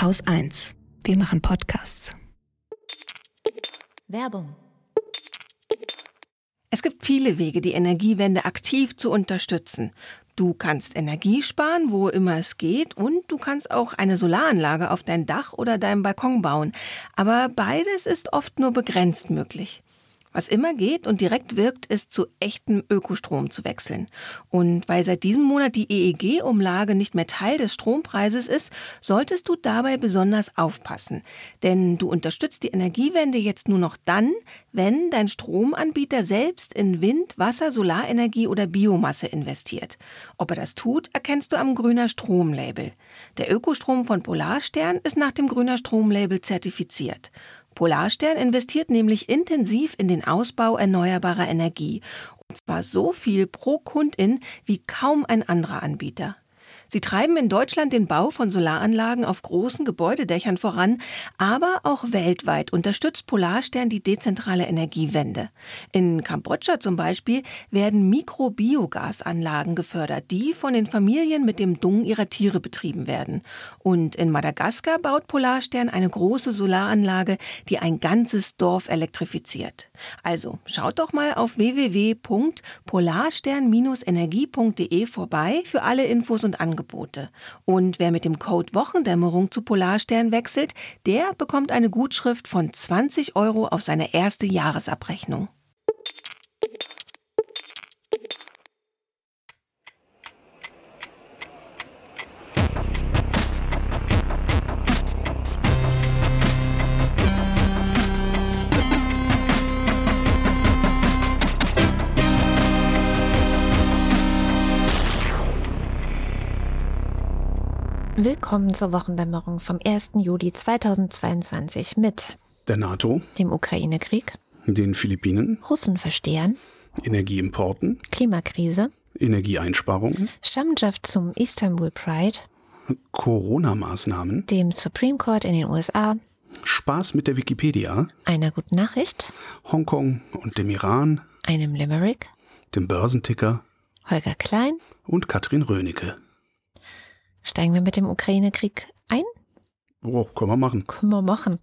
Haus 1. Wir machen Podcasts. Werbung. Es gibt viele Wege, die Energiewende aktiv zu unterstützen. Du kannst Energie sparen, wo immer es geht, und du kannst auch eine Solaranlage auf dein Dach oder deinem Balkon bauen. Aber beides ist oft nur begrenzt möglich. Was immer geht und direkt wirkt, ist zu echtem Ökostrom zu wechseln. Und weil seit diesem Monat die EEG-Umlage nicht mehr Teil des Strompreises ist, solltest du dabei besonders aufpassen. Denn du unterstützt die Energiewende jetzt nur noch dann, wenn dein Stromanbieter selbst in Wind, Wasser, Solarenergie oder Biomasse investiert. Ob er das tut, erkennst du am Grüner Strom-Label. Der Ökostrom von Polarstern ist nach dem Grüner Strom-Label zertifiziert. Polarstern investiert nämlich intensiv in den Ausbau erneuerbarer Energie. Und zwar so viel pro Kundin wie kaum ein anderer Anbieter. Sie treiben in Deutschland den Bau von Solaranlagen auf großen Gebäudedächern voran, aber auch weltweit unterstützt Polarstern die dezentrale Energiewende. In Kambodscha zum Beispiel werden Mikrobiogasanlagen gefördert, die von den Familien mit dem Dung ihrer Tiere betrieben werden. Und in Madagaskar baut Polarstern eine große Solaranlage, die ein ganzes Dorf elektrifiziert. Also schaut doch mal auf www.polarstern-energie.de vorbei für alle Infos und Angebote. Angebote. Und wer mit dem Code Wochendämmerung zu Polarstern wechselt, der bekommt eine Gutschrift von 20 Euro auf seine erste Jahresabrechnung. Willkommen zur Wochendämmerung vom 1. Juli 2022 mit der NATO, dem Ukraine-Krieg, den Philippinen, Russen verstehen, Energieimporten, Klimakrise, Energieeinsparungen, Stammschaft zum Istanbul Pride, Corona-Maßnahmen, dem Supreme Court in den USA, Spaß mit der Wikipedia, einer guten Nachricht, Hongkong und dem Iran, einem Limerick, dem Börsenticker, Holger Klein und Katrin Rönecke. Steigen wir mit dem Ukraine-Krieg ein? Oh, können wir machen. Können wir machen.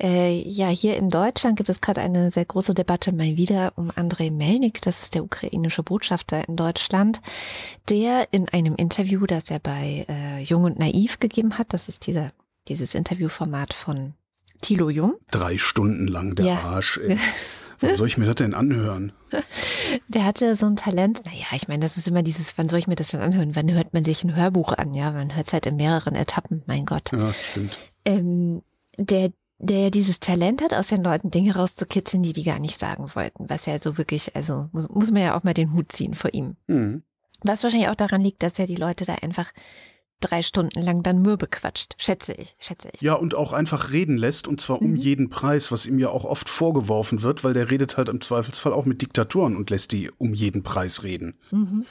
Äh, ja, hier in Deutschland gibt es gerade eine sehr große Debatte mal wieder um Andrei Melnik, das ist der ukrainische Botschafter in Deutschland, der in einem Interview, das er bei äh, Jung und Naiv gegeben hat, das ist dieser, dieses Interviewformat von Thilo Jung. Drei Stunden lang der Ja. Arsch. Ey. Wann soll ich mir das denn anhören? Der hatte so ein Talent. Naja, ich meine, das ist immer dieses, wann soll ich mir das denn anhören? Wann hört man sich ein Hörbuch an? Ja, man hört es halt in mehreren Etappen, mein Gott. Ja, stimmt. ähm, der, der dieses Talent hat, aus den Leuten Dinge rauszukitzeln, die die gar nicht sagen wollten. Was ja so wirklich, also muss, muss man ja auch mal den Hut ziehen vor ihm. Mhm. Was wahrscheinlich auch daran liegt, dass er die Leute da einfach drei Stunden lang dann mürbe quatscht. Schätze ich, schätze ich. Ja, und auch einfach reden lässt, und zwar Mhm. um jeden Preis, was ihm ja auch oft vorgeworfen wird, weil der redet halt im Zweifelsfall auch mit Diktatoren und lässt die um jeden Preis reden. Mhm.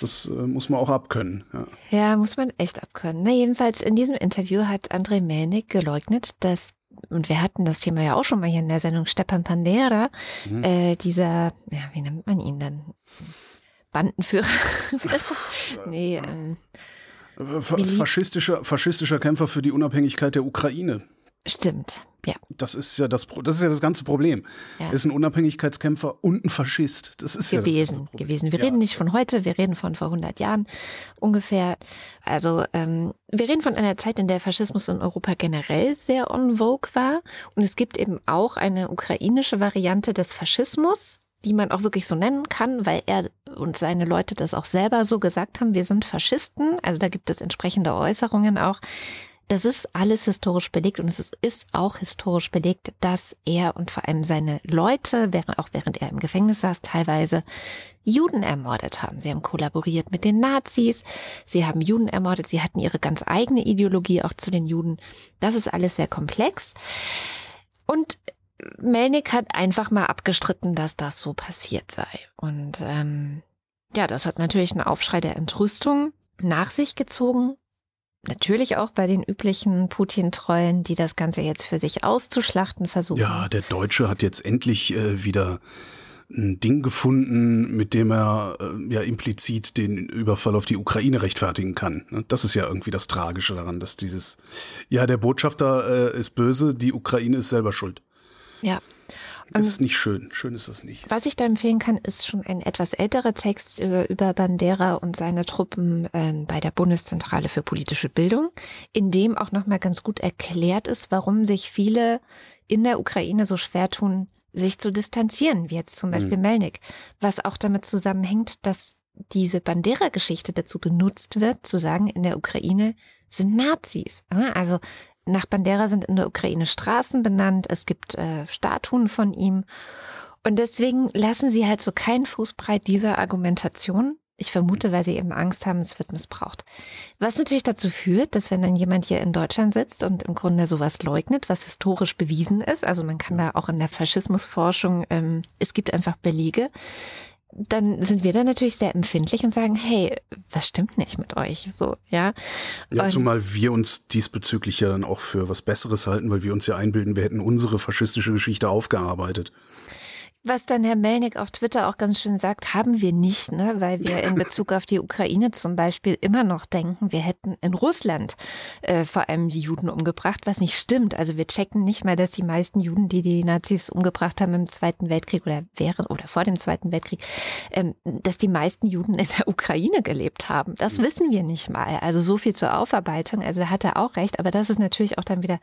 Das äh, muss man auch abkönnen. Ja. Ja, muss man echt abkönnen. Na, jedenfalls in diesem Interview hat Andrei Melnik geleugnet, dass, und wir hatten das Thema ja auch schon mal hier in der Sendung, Stepan Pandera, Mhm. äh, dieser, ja, wie nennt man ihn dann? Bandenführer? nee, ähm, Äh. Faschistischer, faschistischer Kämpfer für die Unabhängigkeit der Ukraine. stimmt. Ja, Das ist ja das, das ist ja das ganze Problem. Ja. Er ist ein Unabhängigkeitskämpfer und ein Faschist. Das ist ja gewesen, Problem. gewesen. Wir Ja. reden nicht von heute, wir reden von vor 100 Jahren ungefähr. Also ähm, wir reden von einer Zeit, in der Faschismus in Europa generell sehr en vogue war. Und es gibt eben auch eine ukrainische Variante des Faschismus, die man auch wirklich so nennen kann, weil er und seine Leute das auch selber so gesagt haben, wir sind Faschisten. Also da gibt es entsprechende Äußerungen auch. Das ist alles historisch belegt und es ist- auch historisch belegt, dass er und vor allem seine Leute, auch während er im Gefängnis saß, teilweise Juden ermordet haben. Sie haben kollaboriert mit den Nazis, sie haben Juden ermordet, sie hatten ihre ganz eigene Ideologie auch zu den Juden. Das ist alles sehr komplex. Und Melnik hat einfach mal abgestritten, dass das so passiert sei. Und ähm, ja, das hat natürlich einen Aufschrei der Entrüstung nach sich gezogen. Natürlich auch bei den üblichen Putin-Trollen, die das Ganze jetzt für sich auszuschlachten versuchen. Ja, der Deutsche hat jetzt endlich äh, wieder ein Ding gefunden, mit dem er äh, ja implizit den Überfall auf die Ukraine rechtfertigen kann. Ne? Das ist ja irgendwie das Tragische daran, dass dieses, ja, der Botschafter äh, ist böse, die Ukraine ist selber schuld. Ja. Das ist nicht schön. Schön ist das nicht. Was ich da empfehlen kann, ist schon ein etwas älterer Text über, Bandera und seine Truppen ähm, bei der Bundeszentrale für politische Bildung, in dem auch nochmal ganz gut erklärt ist, warum sich viele in der Ukraine so schwer tun, sich zu distanzieren, wie jetzt zum Beispiel mhm. Melnik, was auch damit zusammenhängt, dass diese Bandera-Geschichte dazu benutzt wird, zu sagen, in der Ukraine sind Nazis. Also nach Bandera sind in der Ukraine Straßen benannt, es gibt äh, Statuen von ihm. Und deswegen lassen sie halt so keinen Fußbreit dieser Argumentation. Ich vermute, weil sie eben Angst haben, es wird missbraucht. Was natürlich dazu führt, dass wenn dann jemand hier in Deutschland sitzt und im Grunde sowas leugnet, was historisch bewiesen ist, also man kann da auch in der Faschismusforschung, ähm, es gibt einfach Belege, dann sind wir da natürlich sehr empfindlich und sagen, hey, was stimmt nicht mit euch? So, ja. Ja, zumal wir uns diesbezüglich ja dann auch für was Besseres halten, weil wir uns ja einbilden, wir hätten unsere faschistische Geschichte aufgearbeitet. Was dann Herr Melnick auf Twitter auch ganz schön sagt, haben wir nicht, ne? weil wir in Bezug auf die Ukraine zum Beispiel immer noch denken, wir hätten in Russland äh, vor allem die Juden umgebracht, was nicht stimmt. Also wir checken nicht mal, dass die meisten Juden, die die Nazis umgebracht haben im Zweiten Weltkrieg oder während oder vor dem Zweiten Weltkrieg, ähm, dass die meisten Juden in der Ukraine gelebt haben. Das mhm. wissen wir nicht mal. Also so viel zur Aufarbeitung. Also hat er auch recht, aber das ist natürlich auch dann wieder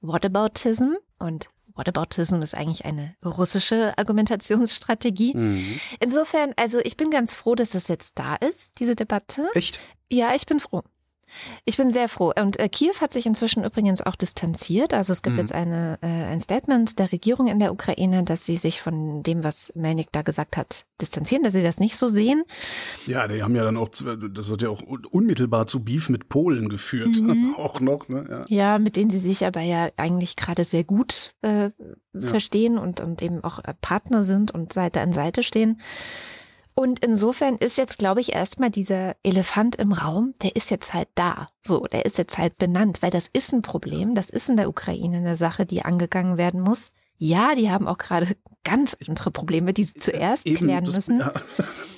Whataboutism und Whataboutism ist eigentlich eine russische Argumentationsstrategie. Mhm. Insofern, also ich bin ganz froh, dass das jetzt da ist, diese Debatte. Echt? Ja, ich bin froh. Ich bin sehr froh. Und äh, Kiew hat sich inzwischen übrigens auch distanziert. Also es gibt mhm. jetzt eine, äh, ein Statement der Regierung in der Ukraine, dass sie sich von dem, was Melnik da gesagt hat, distanzieren, dass sie das nicht so sehen. Ja, die haben ja dann auch, das hat ja auch unmittelbar zu Beef mit Polen geführt. Mhm. auch noch, ne? Ja. ja. mit denen sie sich aber ja eigentlich gerade sehr gut äh, ja. verstehen und, und eben auch äh, Partner sind und Seite an Seite stehen. Und insofern ist jetzt, glaube ich, erstmal dieser Elefant im Raum, der ist jetzt halt da. So, der ist jetzt halt benannt, weil das ist ein Problem. Das ist in der Ukraine eine Sache, die angegangen werden muss. Ja, die haben auch gerade ganz andere Probleme, die sie zuerst Eben, klären müssen. Das,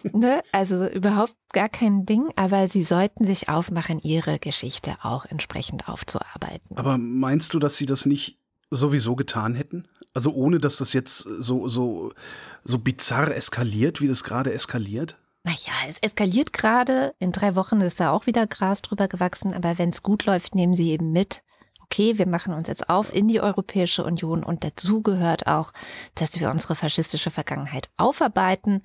ja. ne? Also überhaupt gar kein Ding, aber sie sollten sich aufmachen, ihre Geschichte auch entsprechend aufzuarbeiten. Aber meinst du, dass sie das nicht sowieso getan hätten? Also ohne, dass das jetzt so, so, so bizarr eskaliert, wie das gerade eskaliert? Naja, es eskaliert gerade. In drei Wochen ist da auch wieder Gras drüber gewachsen. Aber wenn es gut läuft, nehmen sie eben mit. Okay, wir machen uns jetzt auf in die Europäische Union und dazu gehört auch, dass wir unsere faschistische Vergangenheit aufarbeiten,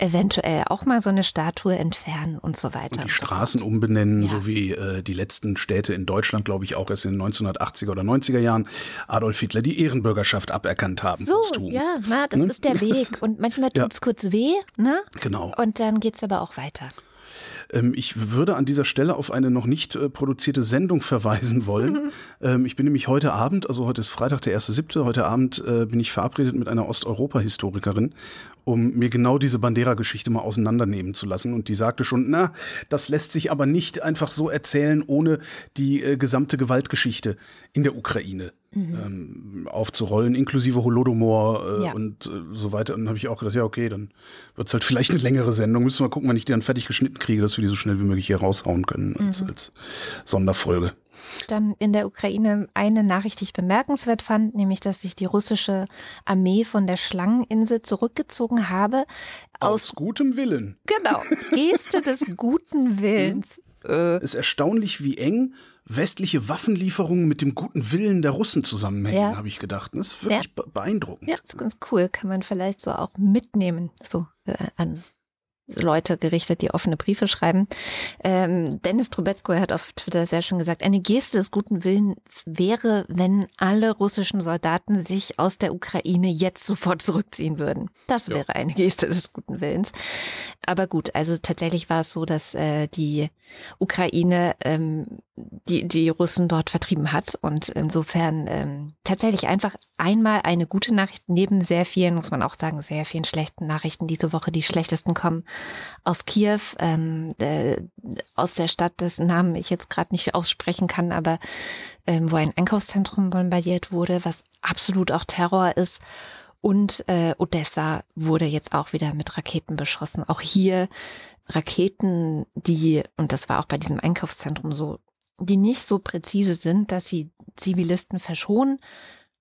eventuell auch mal so eine Statue entfernen und so weiter. Und die Straßen umbenennen, ja. so wie äh, die letzten Städte in Deutschland, glaube ich, auch erst in den 1980er oder 90er Jahren Adolf Hitler die Ehrenbürgerschaft aberkannt haben. So, ja, na, das ne? ist der Weg. Und manchmal tut es ja. kurz weh, ne? Genau. Und dann geht es aber auch weiter. Ähm, ich würde an dieser Stelle auf eine noch nicht äh, produzierte Sendung verweisen wollen. ähm, ich bin nämlich heute Abend, also heute ist Freitag, der 1.7., heute Abend äh, bin ich verabredet mit einer Osteuropa-Historikerin um mir genau diese Bandera-Geschichte mal auseinandernehmen zu lassen. Und die sagte schon, na, das lässt sich aber nicht einfach so erzählen, ohne die äh, gesamte Gewaltgeschichte in der Ukraine mhm. ähm, aufzurollen, inklusive Holodomor äh, ja. und äh, so weiter. Und dann habe ich auch gedacht, ja, okay, dann wird es halt vielleicht eine längere Sendung. Müssen wir mal gucken, wann ich die dann fertig geschnitten kriege, dass wir die so schnell wie möglich hier raushauen können als, mhm. als Sonderfolge dann in der Ukraine eine Nachricht, die ich bemerkenswert fand, nämlich, dass sich die russische Armee von der Schlangeninsel zurückgezogen habe. Aus, aus gutem Willen. Genau. Geste des guten Willens. Äh. Es ist erstaunlich, wie eng westliche Waffenlieferungen mit dem guten Willen der Russen zusammenhängen, ja. habe ich gedacht. Das ist wirklich ja. beeindruckend. Ja, das ist ganz cool. Kann man vielleicht so auch mitnehmen, so äh, an Leute gerichtet, die offene Briefe schreiben. Ähm, Dennis Trubetsko hat auf Twitter sehr schön gesagt, eine Geste des guten Willens wäre, wenn alle russischen Soldaten sich aus der Ukraine jetzt sofort zurückziehen würden. Das wäre ja. eine Geste des guten Willens. Aber gut, also tatsächlich war es so, dass äh, die Ukraine ähm, die, die Russen dort vertrieben hat. Und insofern ähm, tatsächlich einfach einmal eine gute Nachricht neben sehr vielen, muss man auch sagen, sehr vielen schlechten Nachrichten diese Woche. Die schlechtesten kommen aus Kiew, ähm, äh, aus der Stadt, dessen Namen ich jetzt gerade nicht aussprechen kann, aber ähm, wo ein Einkaufszentrum bombardiert wurde, was absolut auch Terror ist. Und äh, Odessa wurde jetzt auch wieder mit Raketen beschossen. Auch hier Raketen, die, und das war auch bei diesem Einkaufszentrum so, die nicht so präzise sind, dass sie Zivilisten verschonen,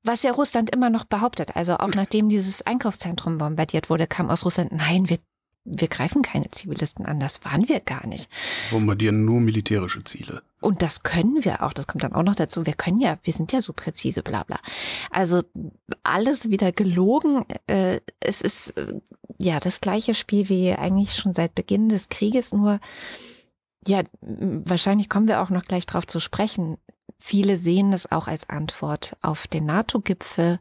was ja Russland immer noch behauptet. Also auch nachdem dieses Einkaufszentrum bombardiert wurde, kam aus Russland, nein, wir, wir greifen keine Zivilisten an. Das waren wir gar nicht. Bombardieren nur militärische Ziele. Und das können wir auch. Das kommt dann auch noch dazu. Wir können ja, wir sind ja so präzise, bla bla. Also alles wieder gelogen. Äh, es ist äh, ja das gleiche Spiel wie eigentlich schon seit Beginn des Krieges, nur ja, wahrscheinlich kommen wir auch noch gleich drauf zu sprechen. Viele sehen es auch als Antwort auf den NATO-Gipfel,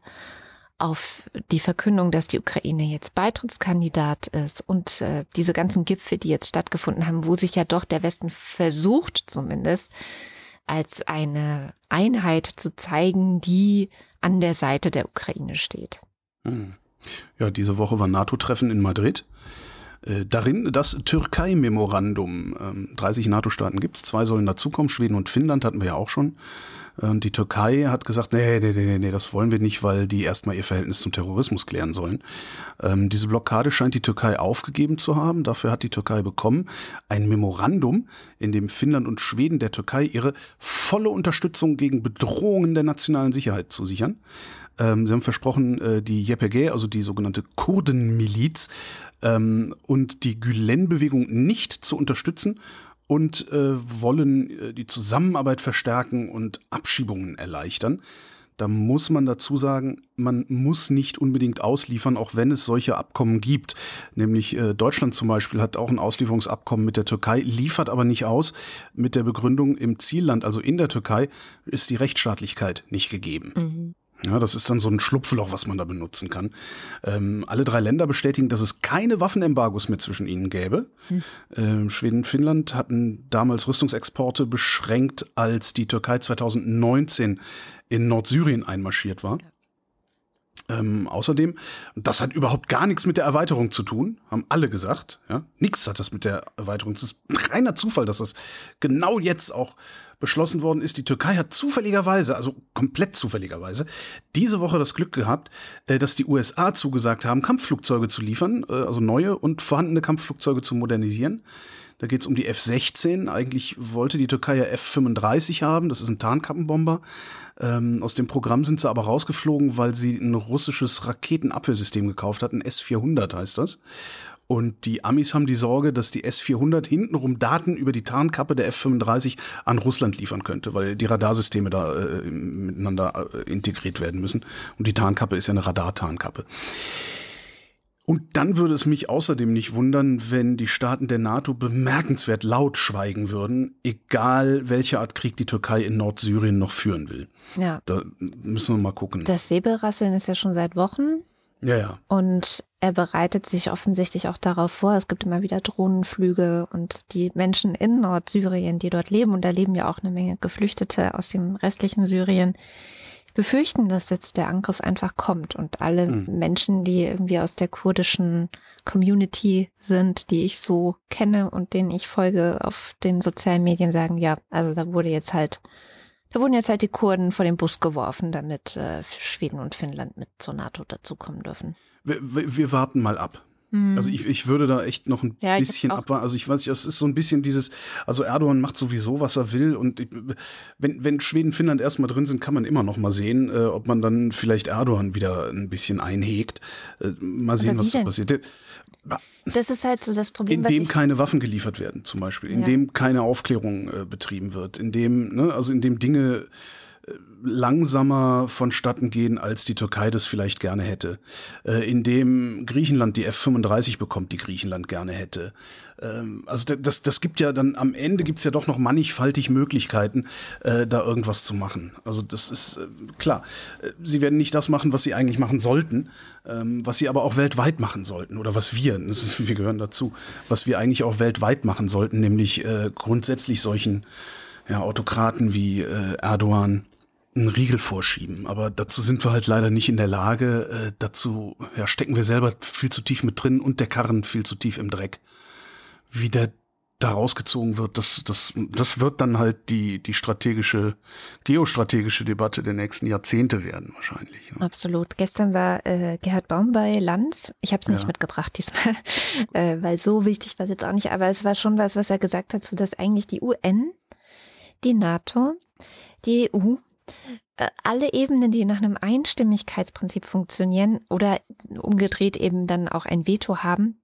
auf die Verkündung, dass die Ukraine jetzt Beitrittskandidat ist und äh, diese ganzen Gipfel, die jetzt stattgefunden haben, wo sich ja doch der Westen versucht zumindest als eine Einheit zu zeigen, die an der Seite der Ukraine steht. Hm. Ja, diese Woche war NATO-Treffen in Madrid. Äh, darin das Türkei-Memorandum. 30 ähm, NATO-Staaten gibt es, zwei sollen dazukommen, Schweden und Finnland hatten wir ja auch schon. Und die Türkei hat gesagt, nee, nee, nee, nee, das wollen wir nicht, weil die erstmal ihr Verhältnis zum Terrorismus klären sollen. Ähm, diese Blockade scheint die Türkei aufgegeben zu haben. Dafür hat die Türkei bekommen ein Memorandum, in dem Finnland und Schweden der Türkei ihre volle Unterstützung gegen Bedrohungen der nationalen Sicherheit zusichern. Ähm, sie haben versprochen, äh, die YPG, also die sogenannte Kurdenmiliz, ähm, und die Gülen-Bewegung nicht zu unterstützen und äh, wollen äh, die Zusammenarbeit verstärken und Abschiebungen erleichtern. Da muss man dazu sagen, man muss nicht unbedingt ausliefern, auch wenn es solche Abkommen gibt. Nämlich äh, Deutschland zum Beispiel hat auch ein Auslieferungsabkommen mit der Türkei, liefert aber nicht aus mit der Begründung, im Zielland, also in der Türkei, ist die Rechtsstaatlichkeit nicht gegeben. Mhm. Ja, das ist dann so ein Schlupfloch, was man da benutzen kann. Ähm, alle drei Länder bestätigen, dass es keine Waffenembargos mehr zwischen ihnen gäbe. Hm. Ähm, Schweden und Finnland hatten damals Rüstungsexporte beschränkt, als die Türkei 2019 in Nordsyrien einmarschiert war. Ähm, außerdem, das hat überhaupt gar nichts mit der Erweiterung zu tun, haben alle gesagt. Ja? Nichts hat das mit der Erweiterung. Es ist reiner Zufall, dass das genau jetzt auch beschlossen worden ist. Die Türkei hat zufälligerweise, also komplett zufälligerweise, diese Woche das Glück gehabt, äh, dass die USA zugesagt haben, Kampfflugzeuge zu liefern, äh, also neue und vorhandene Kampfflugzeuge zu modernisieren. Da geht es um die F-16. Eigentlich wollte die Türkei ja F-35 haben. Das ist ein Tarnkappenbomber. Ähm, aus dem Programm sind sie aber rausgeflogen, weil sie ein russisches Raketenabwehrsystem gekauft hatten. S-400 heißt das. Und die Amis haben die Sorge, dass die S-400 hintenrum Daten über die Tarnkappe der F-35 an Russland liefern könnte, weil die Radarsysteme da äh, miteinander äh, integriert werden müssen. Und die Tarnkappe ist ja eine Radartarnkappe. Und dann würde es mich außerdem nicht wundern, wenn die Staaten der NATO bemerkenswert laut schweigen würden, egal welche Art Krieg die Türkei in Nordsyrien noch führen will. Ja. Da müssen wir mal gucken. Das Säbelrasseln ist ja schon seit Wochen. Ja, ja. Und er bereitet sich offensichtlich auch darauf vor. Es gibt immer wieder Drohnenflüge und die Menschen in Nordsyrien, die dort leben, und da leben ja auch eine Menge Geflüchtete aus dem restlichen Syrien, befürchten, dass jetzt der Angriff einfach kommt und alle mhm. Menschen, die irgendwie aus der kurdischen Community sind, die ich so kenne und denen ich folge auf den sozialen Medien, sagen, ja, also da wurde jetzt halt, da wurden jetzt halt die Kurden vor den Bus geworfen, damit äh, Schweden und Finnland mit zur NATO dazukommen dürfen. Wir, wir, wir warten mal ab. Also ich, ich würde da echt noch ein ja, bisschen abwarten. Also ich weiß nicht, es ist so ein bisschen dieses, also Erdogan macht sowieso, was er will. Und ich, wenn, wenn Schweden, Finnland erstmal drin sind, kann man immer noch mal sehen, äh, ob man dann vielleicht Erdogan wieder ein bisschen einhegt. Äh, mal sehen, was da passiert. Das ist halt so das Problem. In dem keine Waffen geliefert werden, zum Beispiel, in ja. dem keine Aufklärung äh, betrieben wird, in dem, ne, also in dem Dinge langsamer vonstatten gehen, als die Türkei das vielleicht gerne hätte. Äh, indem Griechenland die F-35 bekommt, die Griechenland gerne hätte. Ähm, also das, das gibt ja dann, am Ende gibt es ja doch noch mannigfaltig Möglichkeiten, äh, da irgendwas zu machen. Also das ist äh, klar. Äh, sie werden nicht das machen, was sie eigentlich machen sollten, ähm, was sie aber auch weltweit machen sollten. Oder was wir, ist, wir gehören dazu, was wir eigentlich auch weltweit machen sollten, nämlich äh, grundsätzlich solchen ja, Autokraten wie äh, Erdogan einen Riegel vorschieben. Aber dazu sind wir halt leider nicht in der Lage. Äh, dazu ja, stecken wir selber viel zu tief mit drin und der Karren viel zu tief im Dreck. Wie der da rausgezogen wird, das, das, das wird dann halt die, die strategische, geostrategische Debatte der nächsten Jahrzehnte werden, wahrscheinlich. Ne? Absolut. Gestern war äh, Gerhard Baum bei Lanz. Ich habe es nicht ja. mitgebracht diesmal, äh, weil so wichtig war es jetzt auch nicht, aber es war schon was, was er gesagt hat, so dass eigentlich die UN, die NATO, die EU, alle Ebenen, die nach einem Einstimmigkeitsprinzip funktionieren oder umgedreht eben dann auch ein Veto haben,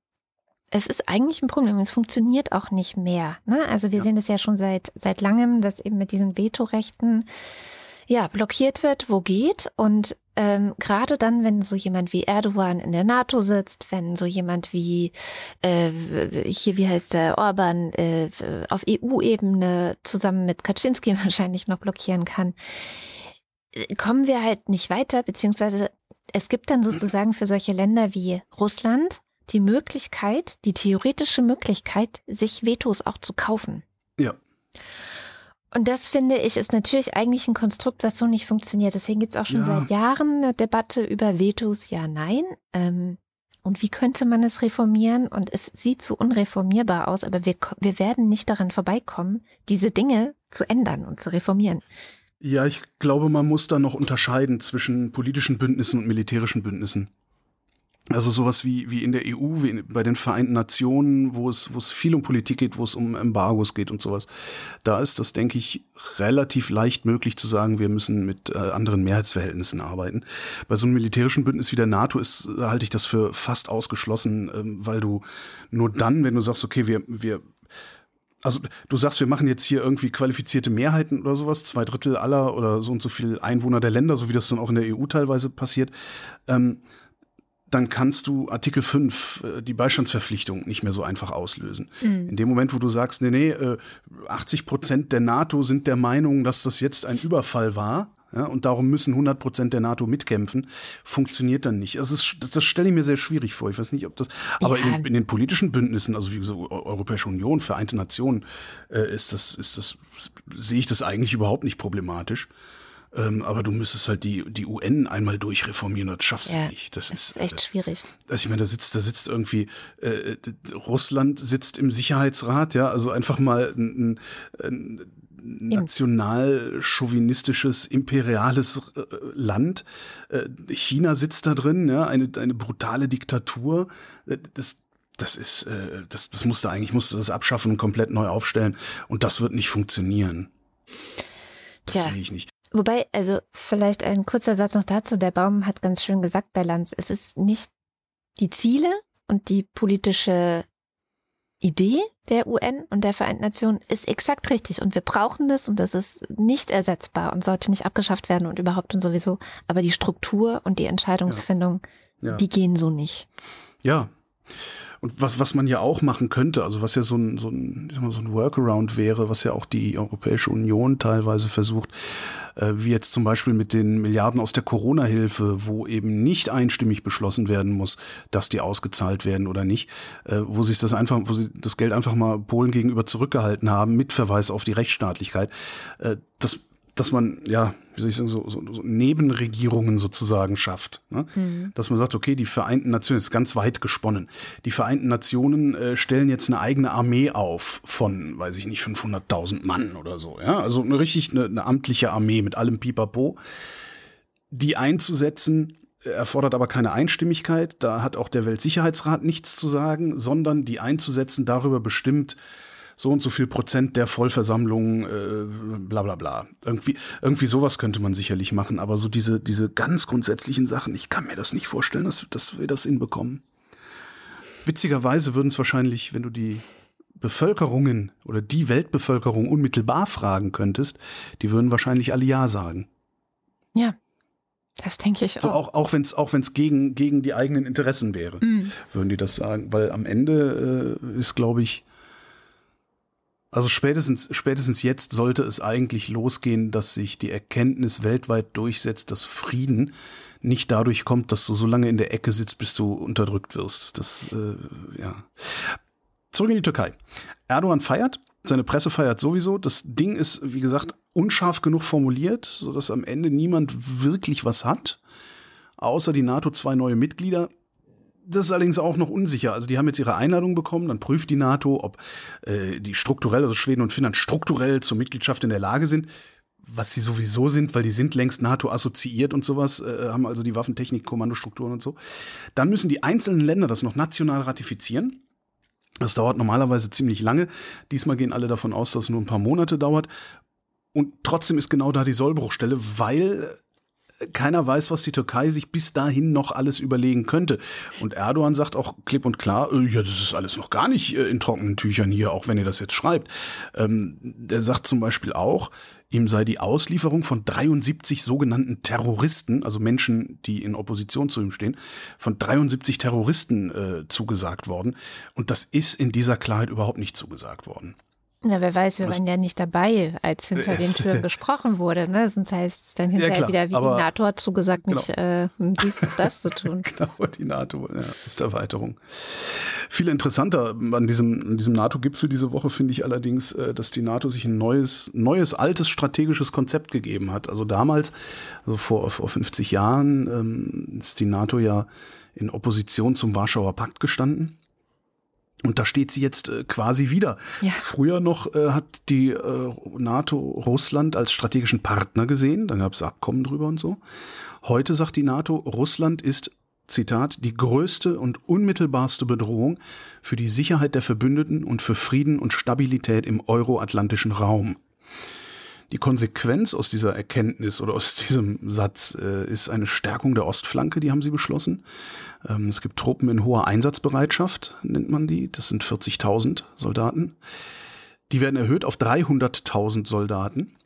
es ist eigentlich ein Problem. Es funktioniert auch nicht mehr. Ne? Also wir ja. sehen es ja schon seit, seit langem, dass eben mit diesen Vetorechten ja, blockiert wird, wo geht. Und ähm, gerade dann, wenn so jemand wie Erdogan in der NATO sitzt, wenn so jemand wie äh, hier, wie heißt der, Orban äh, auf EU-Ebene zusammen mit Kaczynski wahrscheinlich noch blockieren kann, äh, kommen wir halt nicht weiter, beziehungsweise es gibt dann sozusagen für solche Länder wie Russland die Möglichkeit, die theoretische Möglichkeit, sich Vetos auch zu kaufen. Ja. Und das finde ich ist natürlich eigentlich ein Konstrukt, was so nicht funktioniert. Deswegen gibt es auch schon ja. seit Jahren eine Debatte über Vetos, ja, nein. Ähm, und wie könnte man es reformieren? Und es sieht so unreformierbar aus, aber wir, wir werden nicht daran vorbeikommen, diese Dinge zu ändern und zu reformieren. Ja, ich glaube, man muss da noch unterscheiden zwischen politischen Bündnissen und militärischen Bündnissen. Also sowas wie, wie in der EU, wie bei den Vereinten Nationen, wo es, wo es viel um Politik geht, wo es um Embargos geht und sowas. Da ist das, denke ich, relativ leicht möglich zu sagen, wir müssen mit äh, anderen Mehrheitsverhältnissen arbeiten. Bei so einem militärischen Bündnis wie der NATO ist, halte ich das für fast ausgeschlossen, ähm, weil du nur dann, wenn du sagst, okay, wir, wir also du sagst, wir machen jetzt hier irgendwie qualifizierte Mehrheiten oder sowas, zwei Drittel aller oder so und so viel Einwohner der Länder, so wie das dann auch in der EU teilweise passiert. Ähm, dann kannst du Artikel 5, äh, die Beistandsverpflichtung, nicht mehr so einfach auslösen. Mhm. In dem Moment, wo du sagst, nee, nee, 80 äh, Prozent der NATO sind der Meinung, dass das jetzt ein Überfall war, ja, und darum müssen 100 Prozent der NATO mitkämpfen, funktioniert dann nicht. Also das, das, das stelle ich mir sehr schwierig vor. Ich weiß nicht, ob das, aber ja. in, in, den politischen Bündnissen, also wie gesagt, Europäische Union, Vereinte Nationen, äh, ist das, ist das, sehe ich das eigentlich überhaupt nicht problematisch. Ähm, aber du müsstest halt die, die UN einmal durchreformieren, das schaffst ja, du nicht. Das, das ist, echt äh, schwierig. Also ich meine, da sitzt, da sitzt irgendwie, äh, Russland sitzt im Sicherheitsrat, ja, also einfach mal ein, ein national-chauvinistisches, imperiales äh, Land. Äh, China sitzt da drin, ja, eine, eine brutale Diktatur. Äh, das, das ist, äh, das, das musste eigentlich, musste das abschaffen und komplett neu aufstellen. Und das wird nicht funktionieren. Das sehe ich nicht. Wobei, also vielleicht ein kurzer Satz noch dazu. Der Baum hat ganz schön gesagt bei Lanz, es ist nicht die Ziele und die politische Idee der UN und der Vereinten Nationen ist exakt richtig und wir brauchen das und das ist nicht ersetzbar und sollte nicht abgeschafft werden und überhaupt und sowieso. Aber die Struktur und die Entscheidungsfindung, ja. Ja. die gehen so nicht. Ja. Und was, was man ja auch machen könnte, also was ja so ein, so ein, so ein Workaround wäre, was ja auch die Europäische Union teilweise versucht, äh, wie jetzt zum Beispiel mit den Milliarden aus der Corona-Hilfe, wo eben nicht einstimmig beschlossen werden muss, dass die ausgezahlt werden oder nicht, äh, wo sich das einfach, wo sie das Geld einfach mal Polen gegenüber zurückgehalten haben, mit Verweis auf die Rechtsstaatlichkeit. Äh, das dass man, ja, wie soll ich sagen, so, so, so Nebenregierungen sozusagen schafft. Ne? Mhm. Dass man sagt, okay, die Vereinten Nationen, ist ganz weit gesponnen, die Vereinten Nationen äh, stellen jetzt eine eigene Armee auf von, weiß ich nicht, 500.000 Mann oder so. Ja? Also eine richtig eine, eine amtliche Armee mit allem Pipapo. Die einzusetzen, erfordert aber keine Einstimmigkeit. Da hat auch der Weltsicherheitsrat nichts zu sagen, sondern die einzusetzen darüber bestimmt, so und so viel Prozent der Vollversammlung, äh, bla bla bla. Irgendwie, irgendwie sowas könnte man sicherlich machen, aber so diese, diese ganz grundsätzlichen Sachen, ich kann mir das nicht vorstellen, dass, dass wir das hinbekommen. Witzigerweise würden es wahrscheinlich, wenn du die Bevölkerungen oder die Weltbevölkerung unmittelbar fragen könntest, die würden wahrscheinlich alle Ja sagen. Ja, das denke ich auch. So auch auch wenn es auch wenn's gegen, gegen die eigenen Interessen wäre, mm. würden die das sagen. Weil am Ende äh, ist, glaube ich, also spätestens, spätestens jetzt sollte es eigentlich losgehen, dass sich die Erkenntnis weltweit durchsetzt, dass Frieden nicht dadurch kommt, dass du so lange in der Ecke sitzt, bis du unterdrückt wirst. Das, äh, ja. Zurück in die Türkei. Erdogan feiert, seine Presse feiert sowieso. Das Ding ist, wie gesagt, unscharf genug formuliert, sodass am Ende niemand wirklich was hat. Außer die NATO zwei neue Mitglieder das ist allerdings auch noch unsicher. Also die haben jetzt ihre Einladung bekommen, dann prüft die NATO, ob äh, die strukturell, also Schweden und Finnland strukturell zur Mitgliedschaft in der Lage sind, was sie sowieso sind, weil die sind längst NATO assoziiert und sowas, äh, haben also die Waffentechnik, Kommandostrukturen und so. Dann müssen die einzelnen Länder das noch national ratifizieren. Das dauert normalerweise ziemlich lange. Diesmal gehen alle davon aus, dass es nur ein paar Monate dauert. Und trotzdem ist genau da die Sollbruchstelle, weil keiner weiß, was die Türkei sich bis dahin noch alles überlegen könnte. Und Erdogan sagt auch klipp und klar, äh, ja, das ist alles noch gar nicht äh, in trockenen Tüchern hier, auch wenn ihr das jetzt schreibt. Ähm, der sagt zum Beispiel auch, ihm sei die Auslieferung von 73 sogenannten Terroristen, also Menschen, die in Opposition zu ihm stehen, von 73 Terroristen äh, zugesagt worden. Und das ist in dieser Klarheit überhaupt nicht zugesagt worden. Ja, wer weiß, wir Was? waren ja nicht dabei, als hinter den Türen gesprochen wurde. Ne? Sonst heißt es dann hinterher ja, wieder, wie die NATO hat zugesagt, genau. nicht äh, dies und das zu tun. genau, die NATO ja, ist Erweiterung. Viel interessanter an diesem, an diesem NATO-Gipfel diese Woche finde ich allerdings, äh, dass die NATO sich ein neues, neues, altes strategisches Konzept gegeben hat. Also damals, also vor, vor 50 Jahren, ähm, ist die NATO ja in Opposition zum Warschauer Pakt gestanden. Und da steht sie jetzt äh, quasi wieder. Ja. Früher noch äh, hat die äh, NATO Russland als strategischen Partner gesehen, dann gab es Abkommen drüber und so. Heute sagt die NATO, Russland ist, Zitat, die größte und unmittelbarste Bedrohung für die Sicherheit der Verbündeten und für Frieden und Stabilität im euroatlantischen Raum. Die Konsequenz aus dieser Erkenntnis oder aus diesem Satz äh, ist eine Stärkung der Ostflanke, die haben sie beschlossen. Ähm, es gibt Truppen in hoher Einsatzbereitschaft, nennt man die. Das sind 40.000 Soldaten. Die werden erhöht auf 300.000 Soldaten.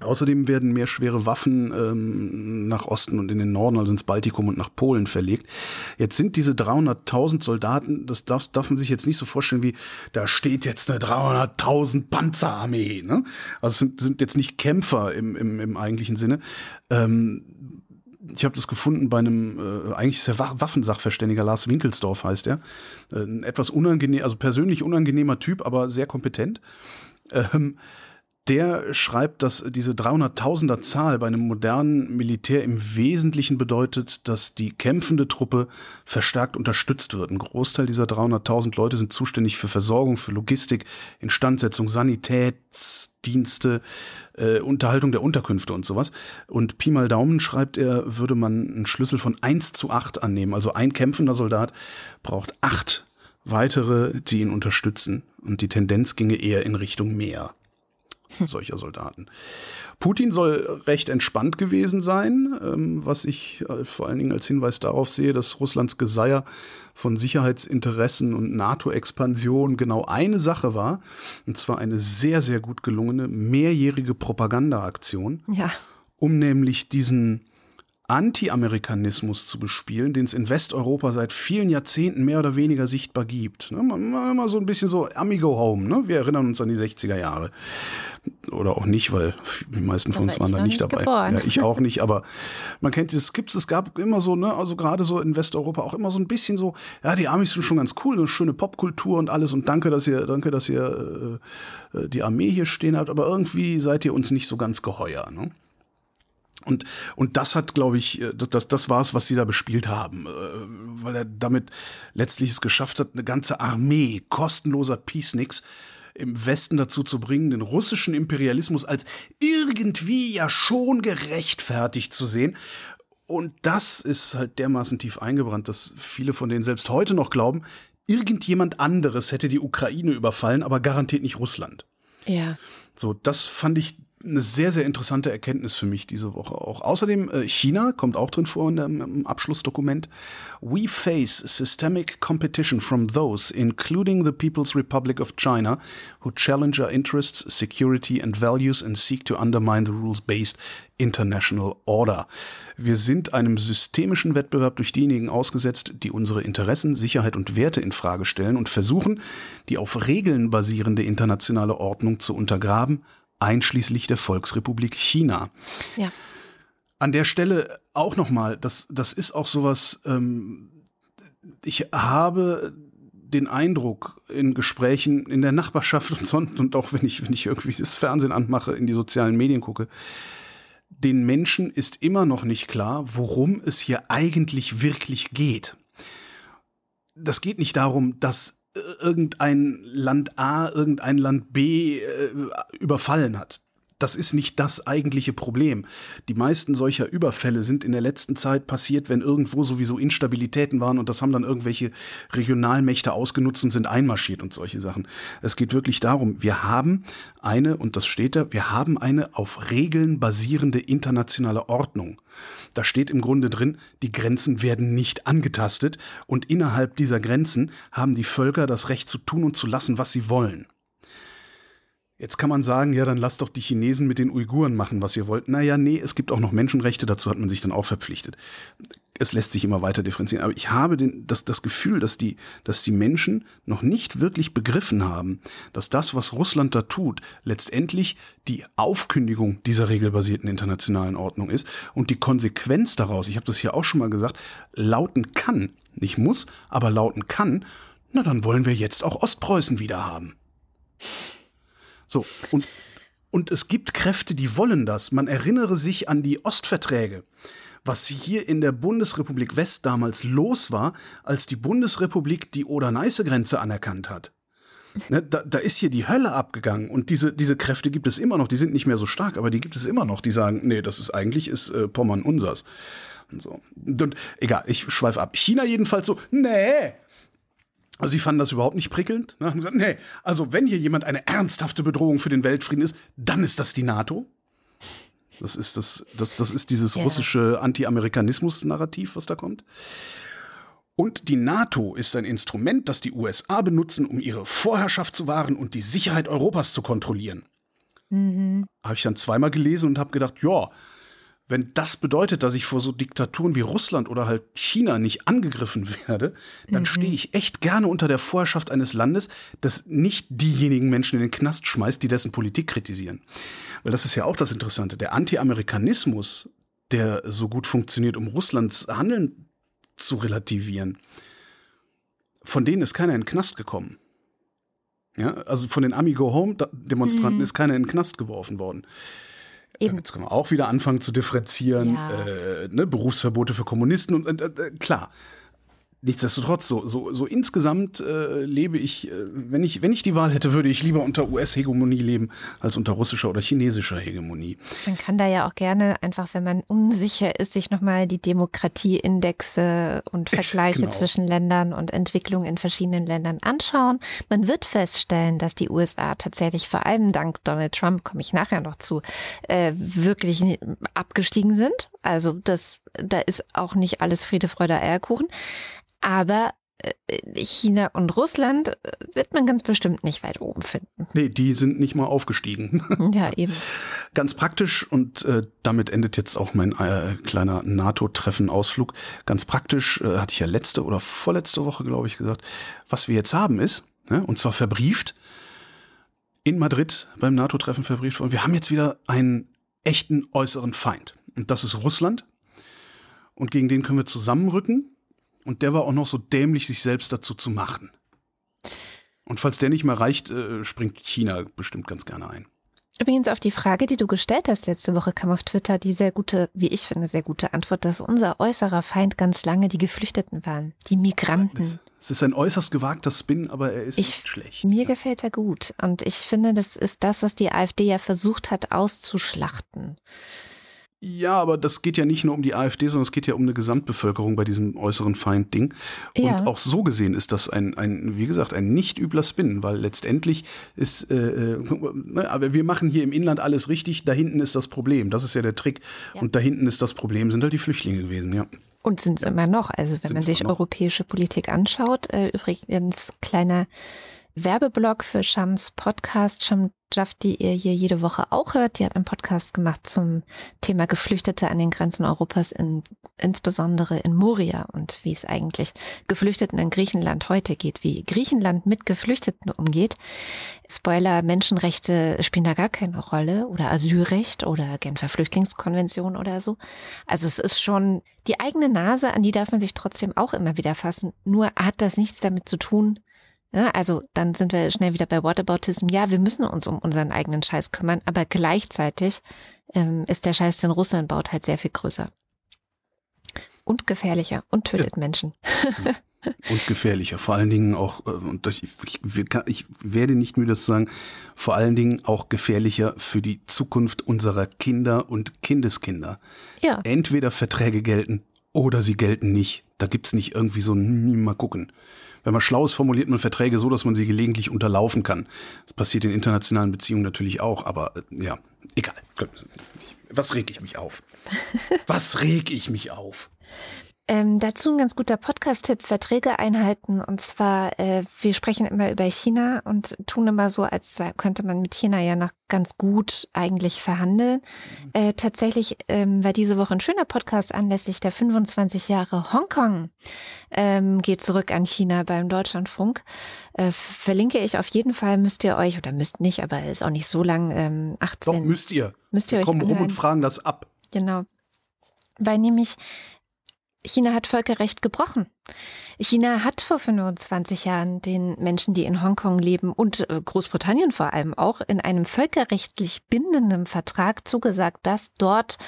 Außerdem werden mehr schwere Waffen ähm, nach Osten und in den Norden, also ins Baltikum und nach Polen verlegt. Jetzt sind diese 300.000 Soldaten, das darf, darf man sich jetzt nicht so vorstellen wie, da steht jetzt eine 300.000 Panzerarmee. Ne? Also sind, sind jetzt nicht Kämpfer im, im, im eigentlichen Sinne. Ähm, ich habe das gefunden bei einem, äh, eigentlich der Waffensachverständiger, Lars Winkelsdorf heißt er. Äh, ein etwas unangenehm, also persönlich unangenehmer Typ, aber sehr kompetent. Ähm, der schreibt, dass diese 300.000er Zahl bei einem modernen Militär im Wesentlichen bedeutet, dass die kämpfende Truppe verstärkt unterstützt wird. Ein Großteil dieser 300.000 Leute sind zuständig für Versorgung, für Logistik, Instandsetzung, Sanitätsdienste, äh, Unterhaltung der Unterkünfte und sowas. Und Pi mal Daumen schreibt er, würde man einen Schlüssel von 1 zu 8 annehmen. Also ein kämpfender Soldat braucht acht weitere, die ihn unterstützen. Und die Tendenz ginge eher in Richtung mehr solcher Soldaten. Putin soll recht entspannt gewesen sein, ähm, was ich äh, vor allen Dingen als Hinweis darauf sehe, dass Russlands Geseier von Sicherheitsinteressen und NATO-Expansion genau eine Sache war, und zwar eine sehr, sehr gut gelungene mehrjährige Propagandaaktion, ja. um nämlich diesen Anti-Amerikanismus zu bespielen, den es in Westeuropa seit vielen Jahrzehnten mehr oder weniger sichtbar gibt. Ne? Immer so ein bisschen so Amigo Home. Ne? Wir erinnern uns an die 60er Jahre. Oder auch nicht, weil die meisten von uns waren da nicht, dabei. Ja, ich auch nicht, aber man kennt es, gibt es gab immer so, ne, also gerade so in Westeuropa auch immer so ein bisschen so, ja, die Amis sind schon ganz cool, eine schöne Popkultur und alles und danke, dass ihr, danke, dass ihr äh, die Armee hier stehen habt, aber irgendwie seid ihr uns nicht so ganz geheuer. Ne? Und, und das hat, glaube ich, äh, das, das war es, was sie da bespielt haben, äh, weil er damit letztlich es geschafft hat, eine ganze Armee kostenloser Peaceniks im Westen dazu zu bringen, den russischen Imperialismus als irgendwie ja schon gerechtfertigt zu sehen. Und das ist halt dermaßen tief eingebrannt, dass viele von denen selbst heute noch glauben, irgendjemand anderes hätte die Ukraine überfallen, aber garantiert nicht Russland. Ja. So, das fand ich eine sehr, sehr interessante Erkenntnis für mich diese Woche auch. Außerdem äh, China kommt auch drin vor in dem Abschlussdokument. We face systemic competition from those, including the People's Republic of China, who challenge our interests, security and values and seek to undermine the rules-based international order. Wir sind einem systemischen Wettbewerb durch diejenigen ausgesetzt, die unsere Interessen, Sicherheit und Werte in Frage stellen und versuchen, die auf Regeln basierende internationale Ordnung zu untergraben, einschließlich der Volksrepublik China. Ja. An der Stelle auch nochmal, das, das ist auch sowas, ähm, ich habe den Eindruck in Gesprächen in der Nachbarschaft und sonst und auch wenn ich, wenn ich irgendwie das Fernsehen anmache, in die sozialen Medien gucke, den Menschen ist immer noch nicht klar, worum es hier eigentlich wirklich geht. das geht nicht darum, dass irgendein Land A irgendein Land B äh, überfallen hat das ist nicht das eigentliche Problem. Die meisten solcher Überfälle sind in der letzten Zeit passiert, wenn irgendwo sowieso Instabilitäten waren und das haben dann irgendwelche Regionalmächte ausgenutzt und sind einmarschiert und solche Sachen. Es geht wirklich darum, wir haben eine, und das steht da, wir haben eine auf Regeln basierende internationale Ordnung. Da steht im Grunde drin, die Grenzen werden nicht angetastet und innerhalb dieser Grenzen haben die Völker das Recht zu tun und zu lassen, was sie wollen. Jetzt kann man sagen, ja, dann lasst doch die Chinesen mit den Uiguren machen, was ihr wollt. Naja, nee, es gibt auch noch Menschenrechte, dazu hat man sich dann auch verpflichtet. Es lässt sich immer weiter differenzieren. Aber ich habe den, das, das Gefühl, dass die, dass die Menschen noch nicht wirklich begriffen haben, dass das, was Russland da tut, letztendlich die Aufkündigung dieser regelbasierten internationalen Ordnung ist und die Konsequenz daraus, ich habe das hier auch schon mal gesagt, lauten kann, nicht muss, aber lauten kann, na dann wollen wir jetzt auch Ostpreußen wieder haben. So, und, und es gibt Kräfte, die wollen das. Man erinnere sich an die Ostverträge was hier in der Bundesrepublik West damals los war, als die Bundesrepublik die Oder-Neiße-Grenze anerkannt hat. Ne, da, da, ist hier die Hölle abgegangen und diese, diese Kräfte gibt es immer noch. Die sind nicht mehr so stark, aber die gibt es immer noch. Die sagen, nee, das ist eigentlich ist äh, Pommern unsers. Und so. Und, egal, ich schweife ab. China jedenfalls so, nee, also sie fanden das überhaupt nicht prickelnd. Ne? Haben gesagt, nee, also wenn hier jemand eine ernsthafte Bedrohung für den Weltfrieden ist, dann ist das die NATO. Das ist das, das, das ist dieses yeah. russische Anti-Amerikanismus-Narrativ, was da kommt. Und die NATO ist ein Instrument, das die USA benutzen, um ihre Vorherrschaft zu wahren und die Sicherheit Europas zu kontrollieren. Mhm. Habe ich dann zweimal gelesen und habe gedacht, ja, wenn das bedeutet, dass ich vor so Diktaturen wie Russland oder halt China nicht angegriffen werde, dann mhm. stehe ich echt gerne unter der Vorherrschaft eines Landes, das nicht diejenigen Menschen in den Knast schmeißt, die dessen Politik kritisieren. Weil das ist ja auch das Interessante. Der Anti-Amerikanismus, der so gut funktioniert, um Russlands Handeln zu relativieren, von denen ist keiner in den Knast gekommen. Ja, also von den Ami-Go-Home-Demonstranten mhm. ist keiner in den Knast geworfen worden. Eben. Jetzt können wir auch wieder anfangen zu differenzieren, ja. äh, ne, Berufsverbote für Kommunisten und äh, äh, klar. Nichtsdestotrotz, so, so, so insgesamt äh, lebe ich, äh, wenn ich, wenn ich die Wahl hätte, würde ich lieber unter US-Hegemonie leben, als unter russischer oder chinesischer Hegemonie. Man kann da ja auch gerne einfach, wenn man unsicher ist, sich nochmal die Demokratieindexe und Vergleiche genau. zwischen Ländern und Entwicklungen in verschiedenen Ländern anschauen. Man wird feststellen, dass die USA tatsächlich vor allem dank Donald Trump, komme ich nachher noch zu, äh, wirklich abgestiegen sind. Also das, da ist auch nicht alles Friede, Freude, Eierkuchen. Aber äh, China und Russland äh, wird man ganz bestimmt nicht weit oben finden. Nee, die sind nicht mal aufgestiegen. Ja, eben. Ganz praktisch und äh, damit endet jetzt auch mein äh, kleiner NATO-Treffen-Ausflug. Ganz praktisch äh, hatte ich ja letzte oder vorletzte Woche, glaube ich, gesagt, was wir jetzt haben ist, ne, und zwar verbrieft, in Madrid beim NATO-Treffen verbrieft worden, wir haben jetzt wieder einen echten äußeren Feind. Und das ist Russland. Und gegen den können wir zusammenrücken und der war auch noch so dämlich, sich selbst dazu zu machen. Und falls der nicht mehr reicht, äh, springt China bestimmt ganz gerne ein. Übrigens auf die Frage, die du gestellt hast letzte Woche, kam auf Twitter die sehr gute, wie ich finde, sehr gute Antwort, dass unser äußerer Feind ganz lange die Geflüchteten waren, die Migranten. Es ist ein äußerst gewagter Spin, aber er ist ich, nicht schlecht. Mir ja. gefällt er gut. Und ich finde, das ist das, was die AfD ja versucht hat auszuschlachten. Ja, aber das geht ja nicht nur um die AfD, sondern es geht ja um eine Gesamtbevölkerung bei diesem äußeren Feind-Ding. Und ja. auch so gesehen ist das ein, ein, wie gesagt, ein nicht übler Spin, weil letztendlich ist, äh, äh, aber wir machen hier im Inland alles richtig, da hinten ist das Problem. Das ist ja der Trick. Ja. Und da hinten ist das Problem, sind halt die Flüchtlinge gewesen, ja. Und sind es ja. immer noch. Also wenn Sind's man sich europäische Politik anschaut, äh, übrigens kleiner Werbeblock für Shams Podcast. Sham Jaff, die ihr hier jede Woche auch hört, die hat einen Podcast gemacht zum Thema Geflüchtete an den Grenzen Europas, in, insbesondere in Moria und wie es eigentlich Geflüchteten in Griechenland heute geht, wie Griechenland mit Geflüchteten umgeht. Spoiler, Menschenrechte spielen da gar keine Rolle oder Asylrecht oder Genfer Flüchtlingskonvention oder so. Also es ist schon die eigene Nase, an die darf man sich trotzdem auch immer wieder fassen. Nur hat das nichts damit zu tun, ja, also dann sind wir schnell wieder bei Whataboutism. Ja, wir müssen uns um unseren eigenen Scheiß kümmern, aber gleichzeitig ähm, ist der Scheiß, den Russland baut, halt sehr viel größer. und gefährlicher und tötet ja. Menschen. und gefährlicher. Vor allen Dingen auch, äh, und das, ich, ich, werde nicht müde zu sagen, vor allen Dingen auch gefährlicher für die Zukunft unserer Kinder und Kindeskinder. Ja. Entweder Verträge gelten oder sie gelten nicht. Da gibt's nicht irgendwie so ein mal gucken. Wenn man schlau ist, formuliert man Verträge so, dass man sie gelegentlich unterlaufen kann. Das passiert in internationalen Beziehungen natürlich auch, aber äh, ja, egal. Was reg ich mich auf? Was reg ich mich auf? Ähm, dazu ein ganz guter Podcast-Tipp, Verträge einhalten. Und zwar, äh, wir sprechen immer über China und tun immer so, als könnte man mit China ja noch ganz gut eigentlich verhandeln. Mhm. Äh, tatsächlich ähm, war diese Woche ein schöner Podcast anlässlich der 25 Jahre Hongkong. Ähm, geht zurück an China beim Deutschlandfunk. Äh, verlinke ich auf jeden Fall, müsst ihr euch, oder müsst nicht, aber ist auch nicht so lang, ähm, 18. Doch, müsst ihr. Müsst ihr wir euch kommen anhören. rum und fragen das ab. Genau. Weil nämlich China hat Völkerrecht gebrochen. China hat vor 25 Jahren den Menschen, die in Hongkong leben und äh, Großbritannien vor allem auch in einem völkerrechtlich bindenden Vertrag zugesagt, dass dort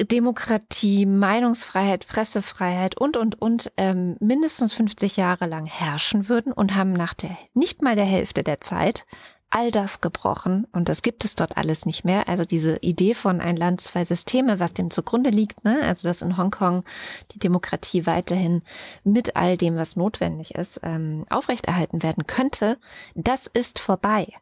Demokratie, Meinungsfreiheit, Pressefreiheit und, und, und ähm, mindestens 50 Jahre lang herrschen würden und haben nach der nicht mal der Hälfte der Zeit all das gebrochen und das gibt es dort alles nicht mehr. Also diese Idee von ein Land, zwei Systeme, was dem zugrunde liegt, ne? also dass in Hongkong die Demokratie weiterhin mit all dem, was notwendig ist, ähm, aufrechterhalten werden könnte, das ist vorbei.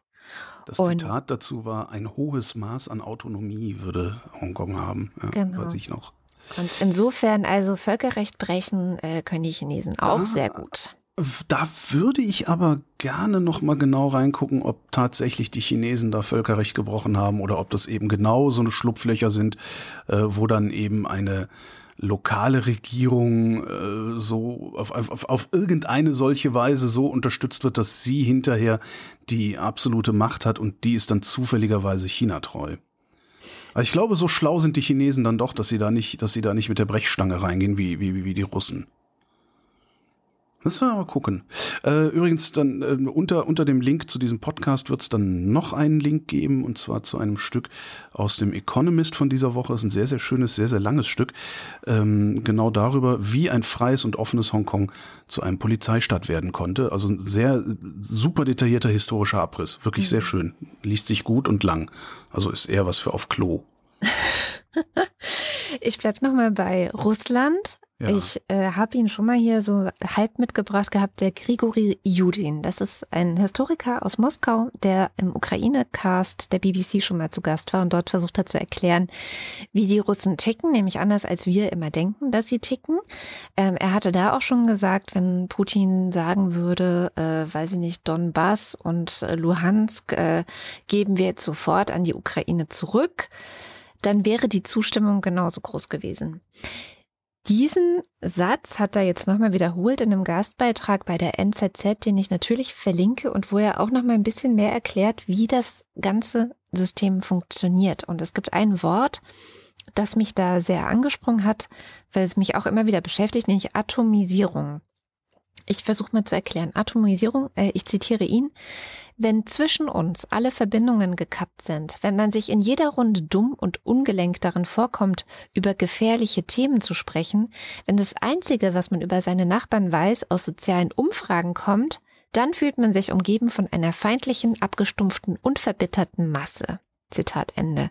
Das und Zitat dazu war, ein hohes Maß an Autonomie würde Hongkong haben, ja, genau. weiß ich noch. Und insofern also Völkerrecht brechen äh, können die Chinesen auch ah, sehr gut. Da würde ich aber gerne noch mal genau reingucken, ob tatsächlich die Chinesen da Völkerrecht gebrochen haben oder ob das eben genau so eine Schlupflöcher sind, äh, wo dann eben eine lokale Regierung äh, so auf, auf, auf irgendeine solche Weise so unterstützt wird, dass sie hinterher die absolute Macht hat und die ist dann zufälligerweise China treu. Also ich glaube, so schlau sind die Chinesen dann doch, dass sie da nicht, dass sie da nicht mit der Brechstange reingehen wie, wie, wie die Russen. Müssen wir mal gucken. Äh, übrigens, dann äh, unter, unter dem Link zu diesem Podcast wird es dann noch einen Link geben, und zwar zu einem Stück aus dem Economist von dieser Woche. Das ist ein sehr, sehr schönes, sehr, sehr langes Stück. Ähm, genau darüber, wie ein freies und offenes Hongkong zu einem Polizeistaat werden konnte. Also ein sehr super detaillierter historischer Abriss. Wirklich mhm. sehr schön. Liest sich gut und lang. Also ist eher was für auf Klo. ich bleib nochmal bei Russland. Ja. Ich äh, habe ihn schon mal hier so halb mitgebracht gehabt, der Grigori Judin. Das ist ein Historiker aus Moskau, der im Ukraine-Cast der BBC schon mal zu Gast war und dort versucht hat zu erklären, wie die Russen ticken, nämlich anders als wir immer denken, dass sie ticken. Ähm, er hatte da auch schon gesagt, wenn Putin sagen würde, äh, weiß ich nicht, Donbass und Luhansk äh, geben wir jetzt sofort an die Ukraine zurück, dann wäre die Zustimmung genauso groß gewesen. Diesen Satz hat er jetzt nochmal wiederholt in einem Gastbeitrag bei der NZZ, den ich natürlich verlinke und wo er auch nochmal ein bisschen mehr erklärt, wie das ganze System funktioniert. Und es gibt ein Wort, das mich da sehr angesprungen hat, weil es mich auch immer wieder beschäftigt, nämlich Atomisierung. Ich versuche mal zu erklären. Atomisierung, äh, ich zitiere ihn, wenn zwischen uns alle Verbindungen gekappt sind, wenn man sich in jeder Runde dumm und ungelenk darin vorkommt, über gefährliche Themen zu sprechen, wenn das Einzige, was man über seine Nachbarn weiß, aus sozialen Umfragen kommt, dann fühlt man sich umgeben von einer feindlichen, abgestumpften und verbitterten Masse. Zitat Ende.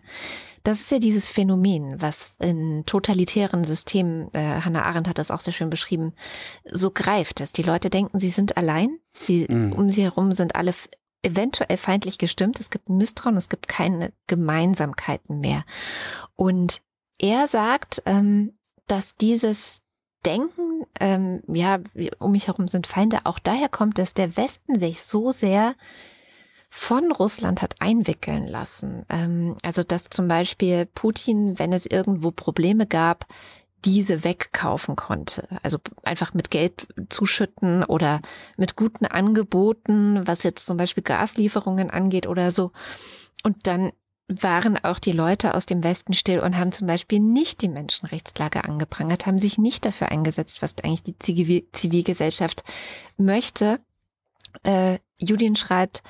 Das ist ja dieses Phänomen, was in totalitären Systemen, äh, Hannah Arendt hat das auch sehr schön beschrieben, so greift, dass die Leute denken, sie sind allein, sie mhm. um sie herum sind alle eventuell feindlich gestimmt, es gibt Misstrauen, es gibt keine Gemeinsamkeiten mehr. Und er sagt, ähm, dass dieses Denken, ähm, ja, um mich herum sind Feinde, auch daher kommt, dass der Westen sich so sehr von Russland hat einwickeln lassen. Ähm, also dass zum Beispiel Putin, wenn es irgendwo Probleme gab, diese wegkaufen konnte. Also einfach mit Geld zuschütten oder mit guten Angeboten, was jetzt zum Beispiel Gaslieferungen angeht oder so. Und dann waren auch die Leute aus dem Westen still und haben zum Beispiel nicht die Menschenrechtslage angeprangert, haben sich nicht dafür eingesetzt, was eigentlich die Zivilgesellschaft möchte. Äh, Judin schreibt,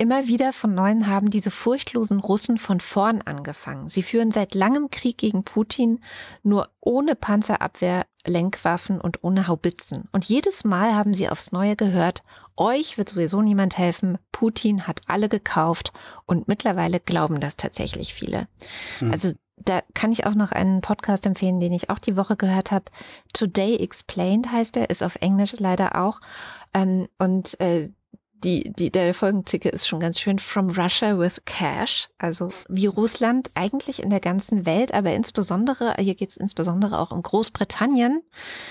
Immer wieder von neuem haben diese furchtlosen Russen von vorn angefangen. Sie führen seit langem Krieg gegen Putin, nur ohne Panzerabwehr, Lenkwaffen und ohne Haubitzen. Und jedes Mal haben sie aufs Neue gehört, euch wird sowieso niemand helfen, Putin hat alle gekauft und mittlerweile glauben das tatsächlich viele. Mhm. Also da kann ich auch noch einen Podcast empfehlen, den ich auch die Woche gehört habe. Today Explained heißt er, ist auf Englisch leider auch. Ähm, und äh, die, die, der Folgentitel ist schon ganz schön From Russia with Cash. Also wie Russland eigentlich in der ganzen Welt, aber insbesondere, hier geht es insbesondere auch um Großbritannien.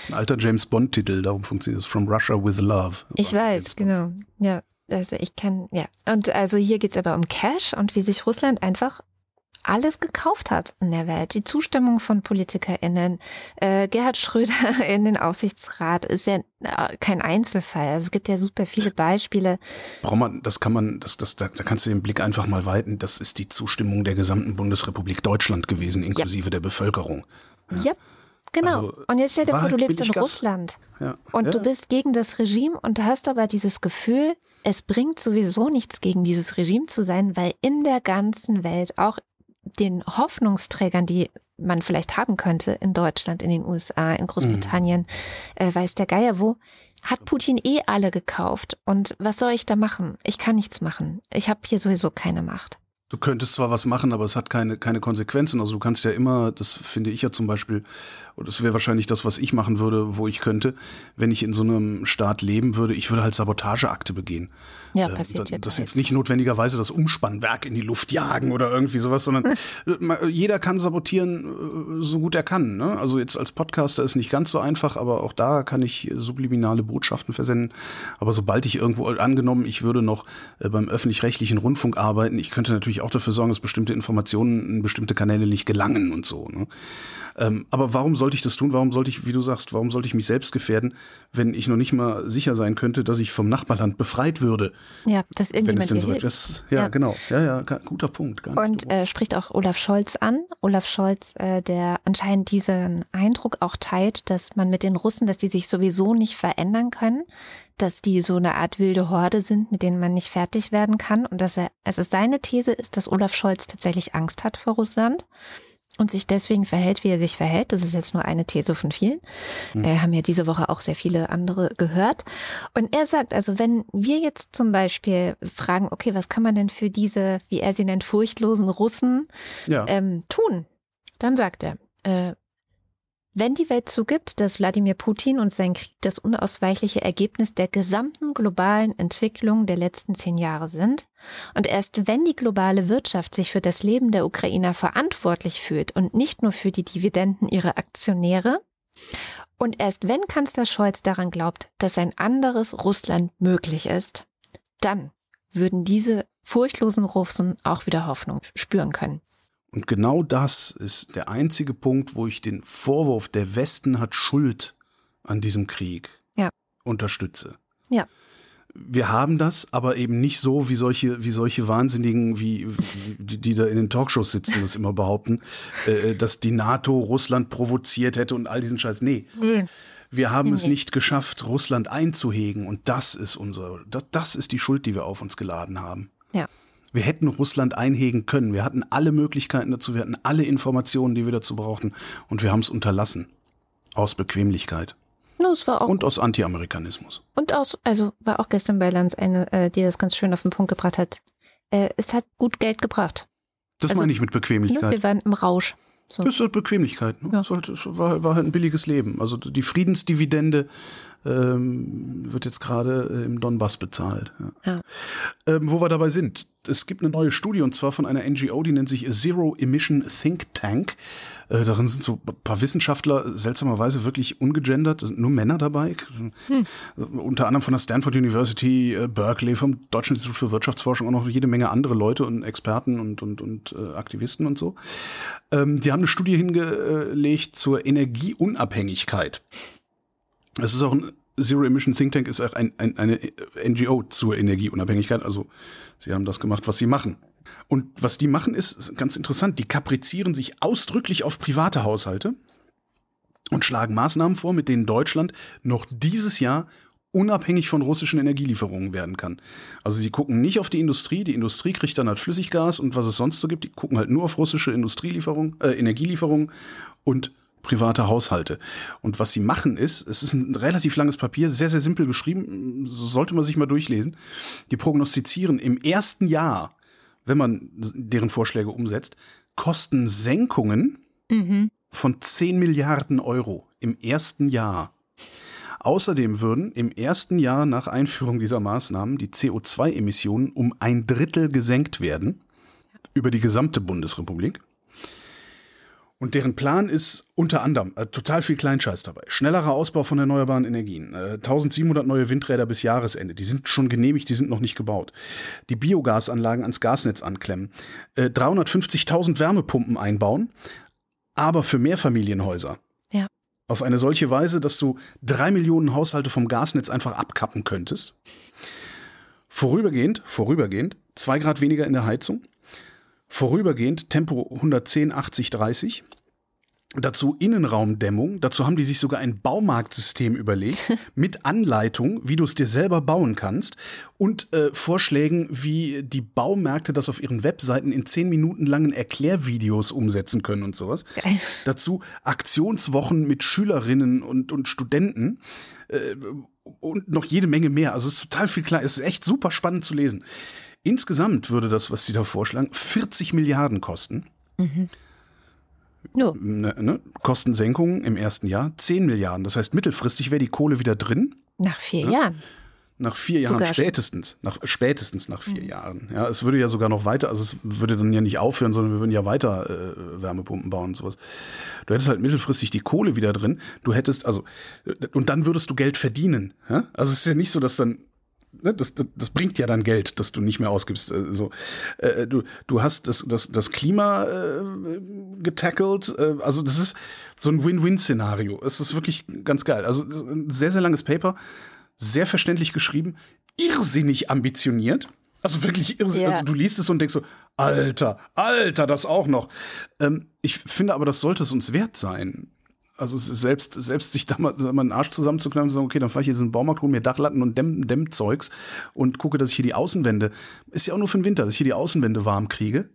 Ein alter James Bond-Titel, darum funktioniert es From Russia with Love. Ich weiß, genau. Ja, also ich kann, ja. Und also hier geht es aber um Cash und wie sich Russland einfach alles gekauft hat in der Welt. Die Zustimmung von PolitikerInnen. Äh, Gerhard Schröder in den Aufsichtsrat ist ja äh, kein Einzelfall. Also es gibt ja super viele Beispiele. Braucht man, das kann man, das, das, da, da kannst du den Blick einfach mal weiten. Das ist die Zustimmung der gesamten Bundesrepublik Deutschland gewesen, inklusive ja. der Bevölkerung. Ja. ja. Genau. Also, und jetzt stell dir vor, du lebst in Russland ja. und ja. du bist gegen das Regime und du hast aber dieses Gefühl, es bringt sowieso nichts gegen dieses Regime zu sein, weil in der ganzen Welt, auch den Hoffnungsträgern, die man vielleicht haben könnte in Deutschland, in den USA, in Großbritannien, mhm. äh, weiß der Geier wo, hat Putin eh alle gekauft. Und was soll ich da machen? Ich kann nichts machen. Ich habe hier sowieso keine Macht. Du könntest zwar was machen, aber es hat keine, keine Konsequenzen. Also du kannst ja immer, das finde ich ja zum Beispiel, und das wäre wahrscheinlich das, was ich machen würde, wo ich könnte, wenn ich in so einem Staat leben würde, ich würde halt Sabotageakte begehen. Ja, ähm, passiert äh, ja. Das jetzt nicht notwendigerweise das Umspannwerk in die Luft jagen oder irgendwie sowas, sondern jeder kann sabotieren, äh, so gut er kann. Ne? Also jetzt als Podcaster ist nicht ganz so einfach, aber auch da kann ich subliminale Botschaften versenden. Aber sobald ich irgendwo angenommen, ich würde noch äh, beim öffentlich-rechtlichen Rundfunk arbeiten, ich könnte natürlich auch dafür sorgen, dass bestimmte Informationen in bestimmte Kanäle nicht gelangen und so. Ne? Ähm, aber warum sollte ich das tun? Warum sollte ich, wie du sagst, warum sollte ich mich selbst gefährden, wenn ich noch nicht mal sicher sein könnte, dass ich vom Nachbarland befreit würde? Ja, dass irgendjemand wenn es denn so etwas, ja, ja, genau. Ja, ja, guter Punkt. und äh, spricht auch Olaf Scholz an. Olaf Scholz, äh, der anscheinend diesen Eindruck auch teilt, dass man mit den Russen, dass die sich sowieso nicht verändern können, dass die so eine Art wilde Horde sind, mit denen man nicht fertig werden kann und dass er, also seine These ist, dass Olaf Scholz tatsächlich Angst hat vor Russland und sich deswegen verhält, wie er sich verhält. Das ist jetzt nur eine These von vielen. Mhm. Äh, haben ja diese Woche auch sehr viele andere gehört. Und er sagt, also wenn wir jetzt zum Beispiel fragen, okay, was kann man denn für diese, wie er sie nennt, furchtlosen Russen ja. ähm, tun, dann sagt er, äh, wenn die Welt zugibt, dass Wladimir Putin und sein Krieg das unausweichliche Ergebnis der gesamten globalen Entwicklung der letzten zehn Jahre sind, und erst wenn die globale Wirtschaft sich für das Leben der Ukrainer verantwortlich fühlt und nicht nur für die Dividenden ihrer Aktionäre, und erst wenn Kanzler Scholz daran glaubt, dass ein anderes Russland möglich ist, dann würden diese furchtlosen Russen auch wieder Hoffnung spüren können. Und genau das ist der einzige Punkt, wo ich den Vorwurf, der Westen hat Schuld an diesem Krieg, ja. unterstütze. Ja. Wir haben das, aber eben nicht so, wie solche, wie solche Wahnsinnigen, wie, die, die da in den Talkshows sitzen, das immer behaupten, äh, dass die NATO Russland provoziert hätte und all diesen Scheiß. Nee. nee. Wir haben nee. es nicht geschafft, Russland einzuhegen. Und das ist unsere, das, das ist die Schuld, die wir auf uns geladen haben. Ja. Wir hätten Russland einhegen können. Wir hatten alle Möglichkeiten dazu, wir hatten alle Informationen, die wir dazu brauchten. Und wir haben es unterlassen. Aus Bequemlichkeit. No, es war auch und aus Anti-Amerikanismus. Und aus, also war auch gestern bei Lanz eine, äh, die das ganz schön auf den Punkt gebracht hat. Äh, es hat gut Geld gebracht. Das also, meine ich mit Bequemlichkeit. Ne, wir waren im Rausch. So. Das ist halt Bequemlichkeit. Ne? Ja. Das war, war halt ein billiges Leben. Also die Friedensdividende ähm, wird jetzt gerade äh, im Donbass bezahlt. Ja. Ja. Ähm, wo wir dabei sind, es gibt eine neue Studie und zwar von einer NGO, die nennt sich Zero Emission Think Tank. Äh, darin sind so ein paar Wissenschaftler seltsamerweise wirklich ungegendert, sind nur Männer dabei. Hm. Unter anderem von der Stanford University, äh, Berkeley, vom Deutschen Institut für Wirtschaftsforschung auch noch jede Menge andere Leute und Experten und, und, und äh, Aktivisten und so. Ähm, die haben eine Studie hingelegt zur Energieunabhängigkeit. Es ist auch ein Zero Emission Think Tank ist auch ein, ein, eine NGO zur Energieunabhängigkeit. Also sie haben das gemacht, was sie machen. Und was die machen, ist, ist ganz interessant. Die kaprizieren sich ausdrücklich auf private Haushalte und schlagen Maßnahmen vor, mit denen Deutschland noch dieses Jahr unabhängig von russischen Energielieferungen werden kann. Also sie gucken nicht auf die Industrie, die Industrie kriegt dann halt Flüssiggas und was es sonst so gibt, die gucken halt nur auf russische Industrielieferungen, äh, Energielieferungen und private Haushalte. Und was sie machen ist, es ist ein relativ langes Papier, sehr, sehr simpel geschrieben, so sollte man sich mal durchlesen. Die prognostizieren im ersten Jahr, wenn man deren Vorschläge umsetzt, Kostensenkungen mhm. von 10 Milliarden Euro im ersten Jahr. Außerdem würden im ersten Jahr nach Einführung dieser Maßnahmen die CO2-Emissionen um ein Drittel gesenkt werden über die gesamte Bundesrepublik. Und deren Plan ist unter anderem äh, total viel Kleinscheiß dabei. Schnellerer Ausbau von erneuerbaren Energien. Äh, 1700 neue Windräder bis Jahresende. Die sind schon genehmigt, die sind noch nicht gebaut. Die Biogasanlagen ans Gasnetz anklemmen. Äh, 350.000 Wärmepumpen einbauen. Aber für Mehrfamilienhäuser. Ja. Auf eine solche Weise, dass du drei Millionen Haushalte vom Gasnetz einfach abkappen könntest. Vorübergehend, vorübergehend, zwei Grad weniger in der Heizung. Vorübergehend Tempo 110, 80, 30. Dazu Innenraumdämmung. Dazu haben die sich sogar ein Baumarktsystem überlegt mit Anleitung, wie du es dir selber bauen kannst und äh, Vorschlägen, wie die Baumärkte das auf ihren Webseiten in zehn Minuten langen Erklärvideos umsetzen können und sowas. Geil. Dazu Aktionswochen mit Schülerinnen und, und Studenten äh, und noch jede Menge mehr. Also es ist total viel klar. Es ist echt super spannend zu lesen. Insgesamt würde das, was Sie da vorschlagen, 40 Milliarden kosten. Mhm. No. Ne, ne? Kostensenkungen im ersten Jahr 10 Milliarden. Das heißt, mittelfristig wäre die Kohle wieder drin. Nach vier ja? Jahren. Nach vier Jahren sogar spätestens, nach, spätestens nach vier mhm. Jahren. Ja, es würde ja sogar noch weiter, also es würde dann ja nicht aufhören, sondern wir würden ja weiter äh, Wärmepumpen bauen und sowas. Du hättest halt mittelfristig die Kohle wieder drin. Du hättest, also, und dann würdest du Geld verdienen. Ja? Also es ist ja nicht so, dass dann ne, das, das, das, bringt ja dann Geld, dass du nicht mehr ausgibst. Äh, so. Äh, du, du hast das, das, das Klima äh, getackelt. Äh, also das ist so ein Win-Win-Szenario. Es ist wirklich ganz geil. Also ein sehr, sehr langes Paper, sehr verständlich geschrieben, irrsinnig ambitioniert. Also wirklich irrsinnig. Yeah. Also du liest es und denkst so, Alter, Alter, das auch noch. Ähm, ich finde aber, das sollte es uns wert sein. Also selbst, selbst sich da mal, mal einen Arsch zusammenzuknallen und sagen, okay, dann fahre ich jetzt in den Baumarkt, hole mir Dachlatten und Dämm, Dämmzeugs und gucke, dass ich hier die Außenwände, ist ja auch nur für den Winter, dass ich hier die Außenwände warm kriege.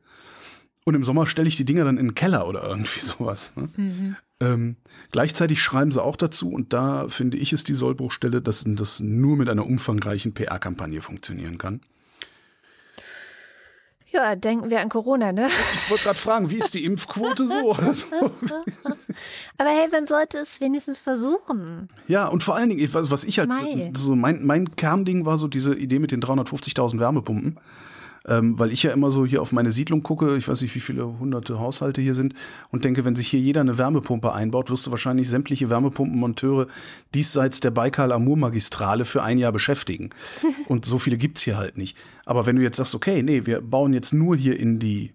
Und im Sommer stelle ich die Dinger dann in den Keller oder irgendwie sowas. Ne? Mhm. Ähm, gleichzeitig schreiben sie auch dazu, und da finde ich, ist die Sollbruchstelle, dass das nur mit einer umfangreichen PR-Kampagne funktionieren kann. Ja, denken wir an Corona, ne? Ich wollte gerade fragen, wie ist die Impfquote so? Aber hey, man sollte es wenigstens versuchen. Ja, und vor allen Dingen, was ich halt, Mai. so mein, mein Kernding war so diese Idee mit den 350.000 Wärmepumpen ähm, weil ich ja immer so hier auf meine Siedlung gucke, ich weiß nicht, wie viele hunderte Haushalte hier sind und denke, wenn sich hier jeder eine Wärmepumpe einbaut, wirst du wahrscheinlich sämtliche Wärmepumpenmonteure diesseits der Baikal-Amur-Magistrale für ein Jahr beschäftigen. und so viele gibt's hier halt nicht. Aber wenn du jetzt sagst, okay, nee, wir bauen jetzt nur hier in die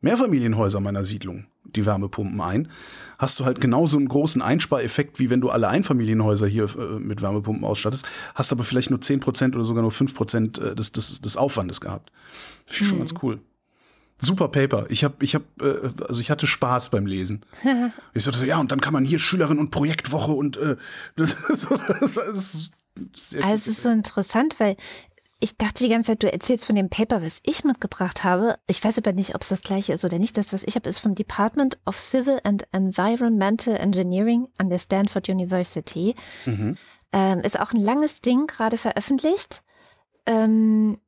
Mehrfamilienhäuser meiner Siedlung die Wärmepumpen ein, hast du halt genauso einen großen Einspareffekt, wie wenn du alle Einfamilienhäuser hier äh, mit Wärmepumpen ausstattest, hast aber vielleicht nur 10% oder sogar nur 5% äh, des, des, des Aufwandes gehabt. Finde ich hm. schon ganz cool. Super Paper. Ich habe, ich habe, äh, also ich hatte Spaß beim Lesen. ich so, ja, und dann kann man hier Schülerin und Projektwoche und äh, das, das, das sehr also es ist so interessant, weil ich dachte die ganze Zeit, du erzählst von dem Paper, was ich mitgebracht habe. Ich weiß aber nicht, ob es das gleiche ist oder nicht. Das, was ich habe, ist vom Department of Civil and Environmental Engineering an der Stanford University. Mhm. Ähm, ist auch ein langes Ding, gerade veröffentlicht. Ähm,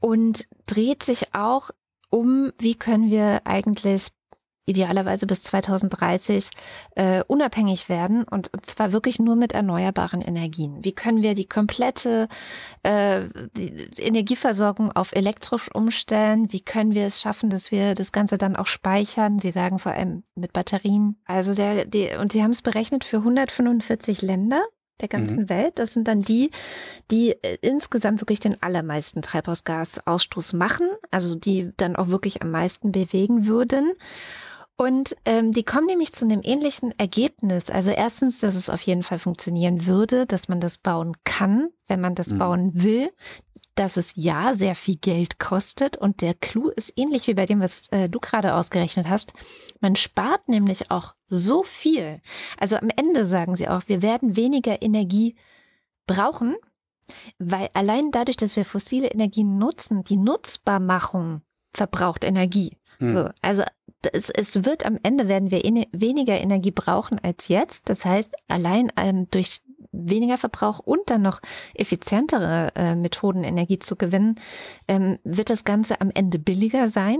und dreht sich auch um, wie können wir eigentlich idealerweise bis 2030 äh, unabhängig werden und, und zwar wirklich nur mit erneuerbaren Energien. Wie können wir die komplette äh, die Energieversorgung auf elektrisch umstellen? Wie können wir es schaffen, dass wir das Ganze dann auch speichern? Sie sagen vor allem mit Batterien. Also der, die, und die haben es berechnet für 145 Länder der ganzen mhm. Welt. Das sind dann die, die äh, insgesamt wirklich den allermeisten Treibhausgasausstoß machen, also die dann auch wirklich am meisten bewegen würden. Und ähm, die kommen nämlich zu einem ähnlichen Ergebnis. Also erstens, dass es auf jeden Fall funktionieren würde, dass man das bauen kann, wenn man das mhm. bauen will, dass es ja sehr viel Geld kostet. Und der Clou ist ähnlich wie bei dem, was äh, du gerade ausgerechnet hast. Man spart nämlich auch so viel. Also am Ende sagen sie auch, wir werden weniger Energie brauchen, Weil allein dadurch, dass wir fossile Energien nutzen, die Nutzbarmachung verbraucht Energie. Hm. So, also es, es wird am Ende werden wir ene- weniger Energie brauchen als jetzt. Das heißt, allein ähm, durch weniger Verbrauch und dann noch effizientere äh, Methoden, Energie zu gewinnen, ähm, wird das Ganze am Ende billiger sein.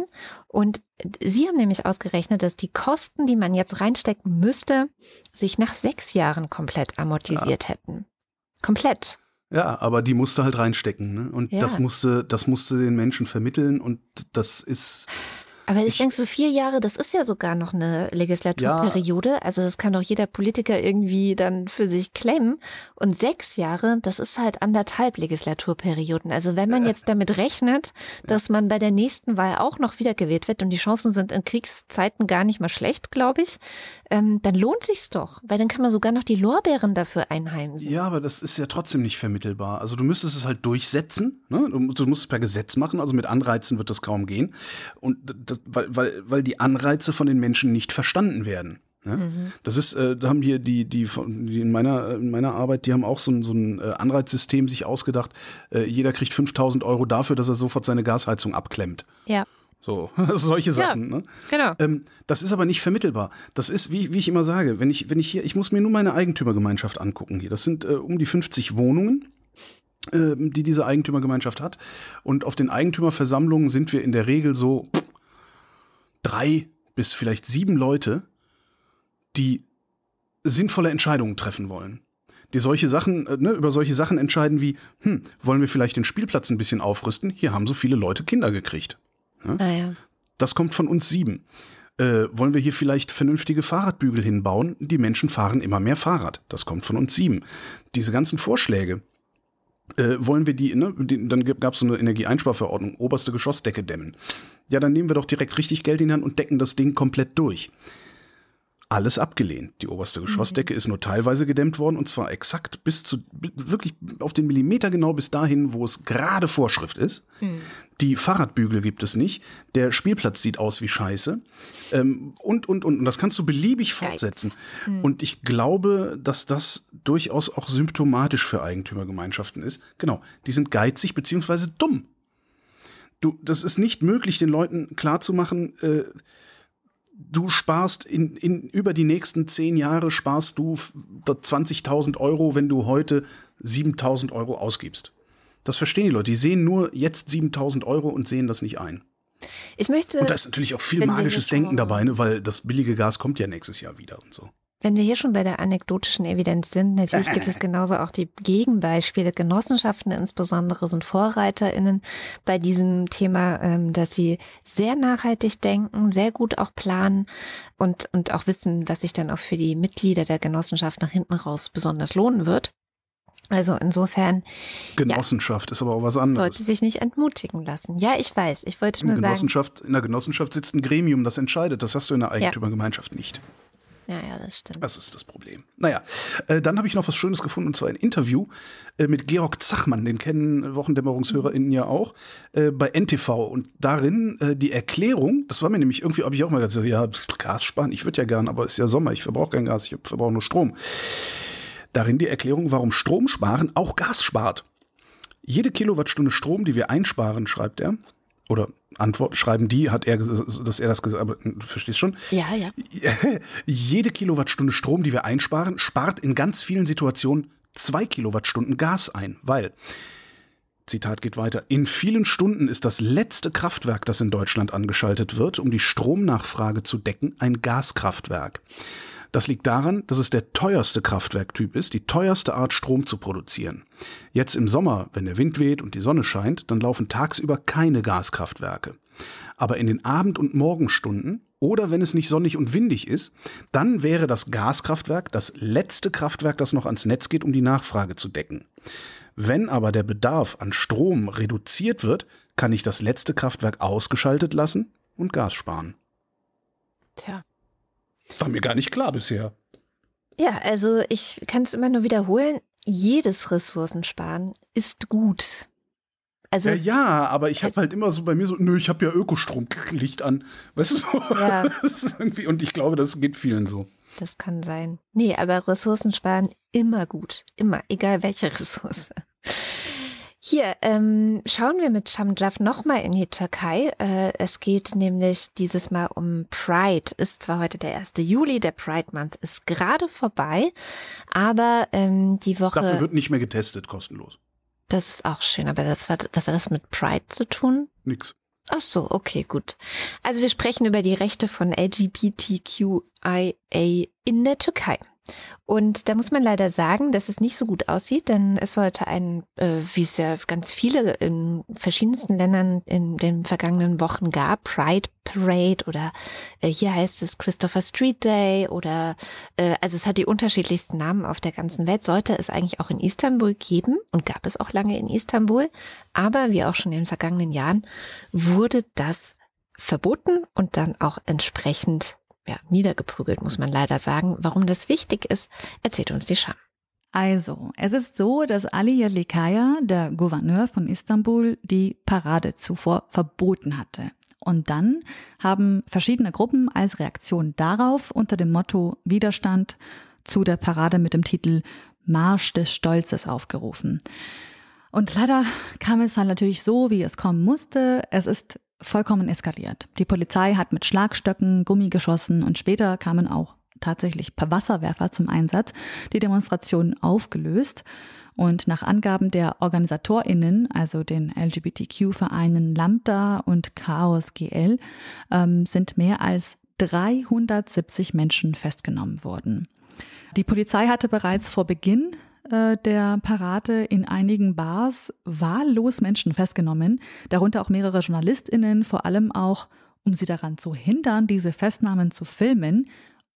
Und Sie haben nämlich ausgerechnet, dass die Kosten, die man jetzt reinstecken müsste, sich nach sechs Jahren komplett amortisiert hätten. Komplett. Ja, aber die musste halt reinstecken, ne? Und Ja. das musste, das musste den Menschen vermitteln und das ist, Aber ich, Ich- denke, so vier Jahre, das ist ja sogar noch eine Legislaturperiode. Also das kann doch jeder Politiker irgendwie dann für sich claimen. Und sechs Jahre, das ist halt anderthalb Legislaturperioden. Also wenn man jetzt damit rechnet, dass man bei der nächsten Wahl auch noch wiedergewählt wird und die Chancen sind in Kriegszeiten gar nicht mal schlecht, glaube ich, ähm, dann lohnt sich's doch, weil dann kann man sogar noch die Lorbeeren dafür einheimsen. ja, aber das ist ja trotzdem nicht vermittelbar. Also du müsstest es halt durchsetzen, ne? Du, du musst es per Gesetz machen, also mit Anreizen wird das kaum gehen. Und das, weil, weil, weil die Anreize von den Menschen nicht verstanden werden. Ne? Das ist, äh, da haben hier die, die, von, die in meiner, in meiner Arbeit, die haben auch so ein, so ein äh, Anreizsystem sich ausgedacht. Äh, jeder kriegt 5000 Euro dafür, dass er sofort seine Gasheizung abklemmt. Ja, So, solche Sachen. Ne? genau. Ähm, das ist aber nicht vermittelbar. Das ist, wie, wie ich immer sage, wenn ich, wenn ich hier, ich muss mir nur meine Eigentümergemeinschaft angucken hier. Das sind äh, um die 50 Wohnungen, ähm, die diese Eigentümergemeinschaft hat. Und auf den Eigentümerversammlungen sind wir in der Regel so drei bis vielleicht sieben Leute, die sinnvolle Entscheidungen treffen wollen. Die solche Sachen, äh, ne, über solche Sachen entscheiden wie, hm, wollen wir vielleicht den Spielplatz ein bisschen aufrüsten? Hier haben so viele Leute Kinder gekriegt. Ah, ja. Das kommt von uns sieben. Äh, wollen wir hier vielleicht vernünftige Fahrradbügel hinbauen? Die Menschen fahren immer mehr Fahrrad. Das kommt von uns sieben. Diese ganzen Vorschläge. Äh, wollen wir die, ne, die dann gab es so eine Energieeinsparverordnung, oberste Geschossdecke dämmen. Ja, dann nehmen wir doch direkt richtig Geld in die Hand und decken das Ding komplett durch. Alles abgelehnt. Die oberste Geschossdecke ist nur teilweise gedämmt worden und zwar exakt bis zu, wirklich auf den Millimeter genau bis dahin, wo es gerade Vorschrift ist. Die Fahrradbügel gibt es nicht. Der Spielplatz sieht aus wie Scheiße. Ähm, und, und, und. Und das kannst du beliebig fortsetzen. Und ich glaube, dass das durchaus auch symptomatisch für Eigentümergemeinschaften ist. Genau. Die sind geizig beziehungsweise dumm. Du, das ist nicht möglich, den Leuten klarzumachen, äh, du sparst in, in über die nächsten zehn Jahre sparst du f- 20.000 Euro, wenn du heute 7.000 Euro ausgibst. Das verstehen die Leute. Die sehen nur jetzt 7.000 Euro und sehen das nicht ein. Ich möchte, Und da ist natürlich auch viel magisches Denken dabei, ne? weil das billige Gas kommt ja nächstes Jahr wieder und so. Wenn wir hier schon bei der anekdotischen Evidenz sind, natürlich gibt es genauso auch die Gegenbeispiele. Genossenschaften insbesondere sind VorreiterInnen bei diesem Thema, ähm, dass sie sehr nachhaltig denken, sehr gut auch planen und, und auch wissen, was sich dann auch für die Mitglieder der Genossenschaft nach hinten raus besonders lohnen wird. Also insofern Genossenschaft ist aber auch was anderes. sollte sich nicht entmutigen lassen. Ja, ich weiß. Ich wollte In der, nur sagen, Genossenschaft, in der Genossenschaft sitzt ein Gremium, das entscheidet. Das hast du in der Eigentümergemeinschaft nicht. Ja, ja, das stimmt. Das ist das Problem. Naja, äh, dann habe ich noch was Schönes gefunden, und zwar ein Interview äh, mit Georg Zachmann, den kennen WochendämmerungshörerInnen ja auch, äh, bei NTV. Und darin äh, die Erklärung, das war mir nämlich irgendwie, habe ich auch mal gesagt, ja, Gas sparen, ich würde ja gern, aber es ist ja Sommer, ich verbrauche kein Gas, ich verbrauche nur Strom. Darin die Erklärung, warum Strom sparen auch Gas spart. Jede Kilowattstunde Strom, die wir einsparen, schreibt er, oder Antwort schreiben die, hat er, dass er das gesagt, aber du verstehst schon, Ja, ja. jede Kilowattstunde Strom, die wir einsparen, spart in ganz vielen Situationen zwei Kilowattstunden Gas ein, weil Zitat geht weiter. In vielen Stunden ist das letzte Kraftwerk, das in Deutschland angeschaltet wird, um die Stromnachfrage zu decken, ein Gaskraftwerk. Das liegt daran, dass es der teuerste Kraftwerktyp ist, die teuerste Art Strom zu produzieren. Jetzt im Sommer, wenn der Wind weht und die Sonne scheint, dann laufen tagsüber keine Gaskraftwerke. Aber in den Abend- und Morgenstunden oder wenn es nicht sonnig und windig ist, dann wäre das Gaskraftwerk das letzte Kraftwerk, das noch ans Netz geht, um die Nachfrage zu decken. Wenn aber der Bedarf an Strom reduziert wird, kann ich das letzte Kraftwerk ausgeschaltet lassen und Gas sparen. Tja. War mir gar nicht klar bisher. Ja, also ich kann es immer nur wiederholen. Jedes Ressourcensparen ist gut. Also Ja, ja, aber ich habe halt immer so bei mir so, nö, ich habe ja Ökostromlicht an. Weißt du so? Ja. Und ich glaube, das geht vielen so. das kann sein. Nee, aber Ressourcensparen immer gut. Immer, egal welche Ressource. Hier ähm, schauen wir mit Shamjaf nochmal in die Türkei. Äh, es geht nämlich dieses Mal um Pride. Ist zwar heute der 1. Juli, der Pride Month ist gerade vorbei, aber ähm, die Woche. Dafür wird nicht mehr getestet, kostenlos. Das ist auch schön, aber was hat, was hat das mit Pride zu tun? Nix. Ach so, okay, gut. Also wir sprechen über die Rechte von LGBTQIA in der Türkei. Und da muss man leider sagen, dass es nicht so gut aussieht, denn es sollte ein, äh, wie es ja ganz viele in verschiedensten Ländern in den vergangenen Wochen gab, Pride Parade oder äh, hier heißt es Christopher Street Day oder äh, also es hat die unterschiedlichsten Namen auf der ganzen Welt, sollte es eigentlich auch in Istanbul geben und gab es auch lange in Istanbul, aber wie auch schon in den vergangenen Jahren wurde das verboten und dann auch entsprechend ja, niedergeprügelt, muss man leider sagen. Warum das wichtig ist, erzählt uns die Scham. Also, es ist so, dass Ali Yerlikaya, der Gouverneur von Istanbul, die Parade zuvor verboten hatte. Und dann haben verschiedene Gruppen als Reaktion darauf unter dem Motto Widerstand zu der Parade mit dem Titel Marsch des Stolzes aufgerufen. Und leider kam es dann natürlich so, wie es kommen musste. Es ist vollkommen eskaliert. Die Polizei hat mit Schlagstöcken, Gummi geschossen und später kamen auch tatsächlich per Wasserwerfer zum Einsatz, die Demonstrationen aufgelöst. Und nach Angaben der OrganisatorInnen, also den LGBTQ-Vereinen Lambda und Chaos GL, ähm, sind mehr als 370 Menschen festgenommen worden. Die Polizei hatte bereits vor Beginn äh, der Parade in einigen Bars wahllos Menschen festgenommen, darunter auch mehrere JournalistInnen, vor allem auch, um sie daran zu hindern, diese Festnahmen zu filmen.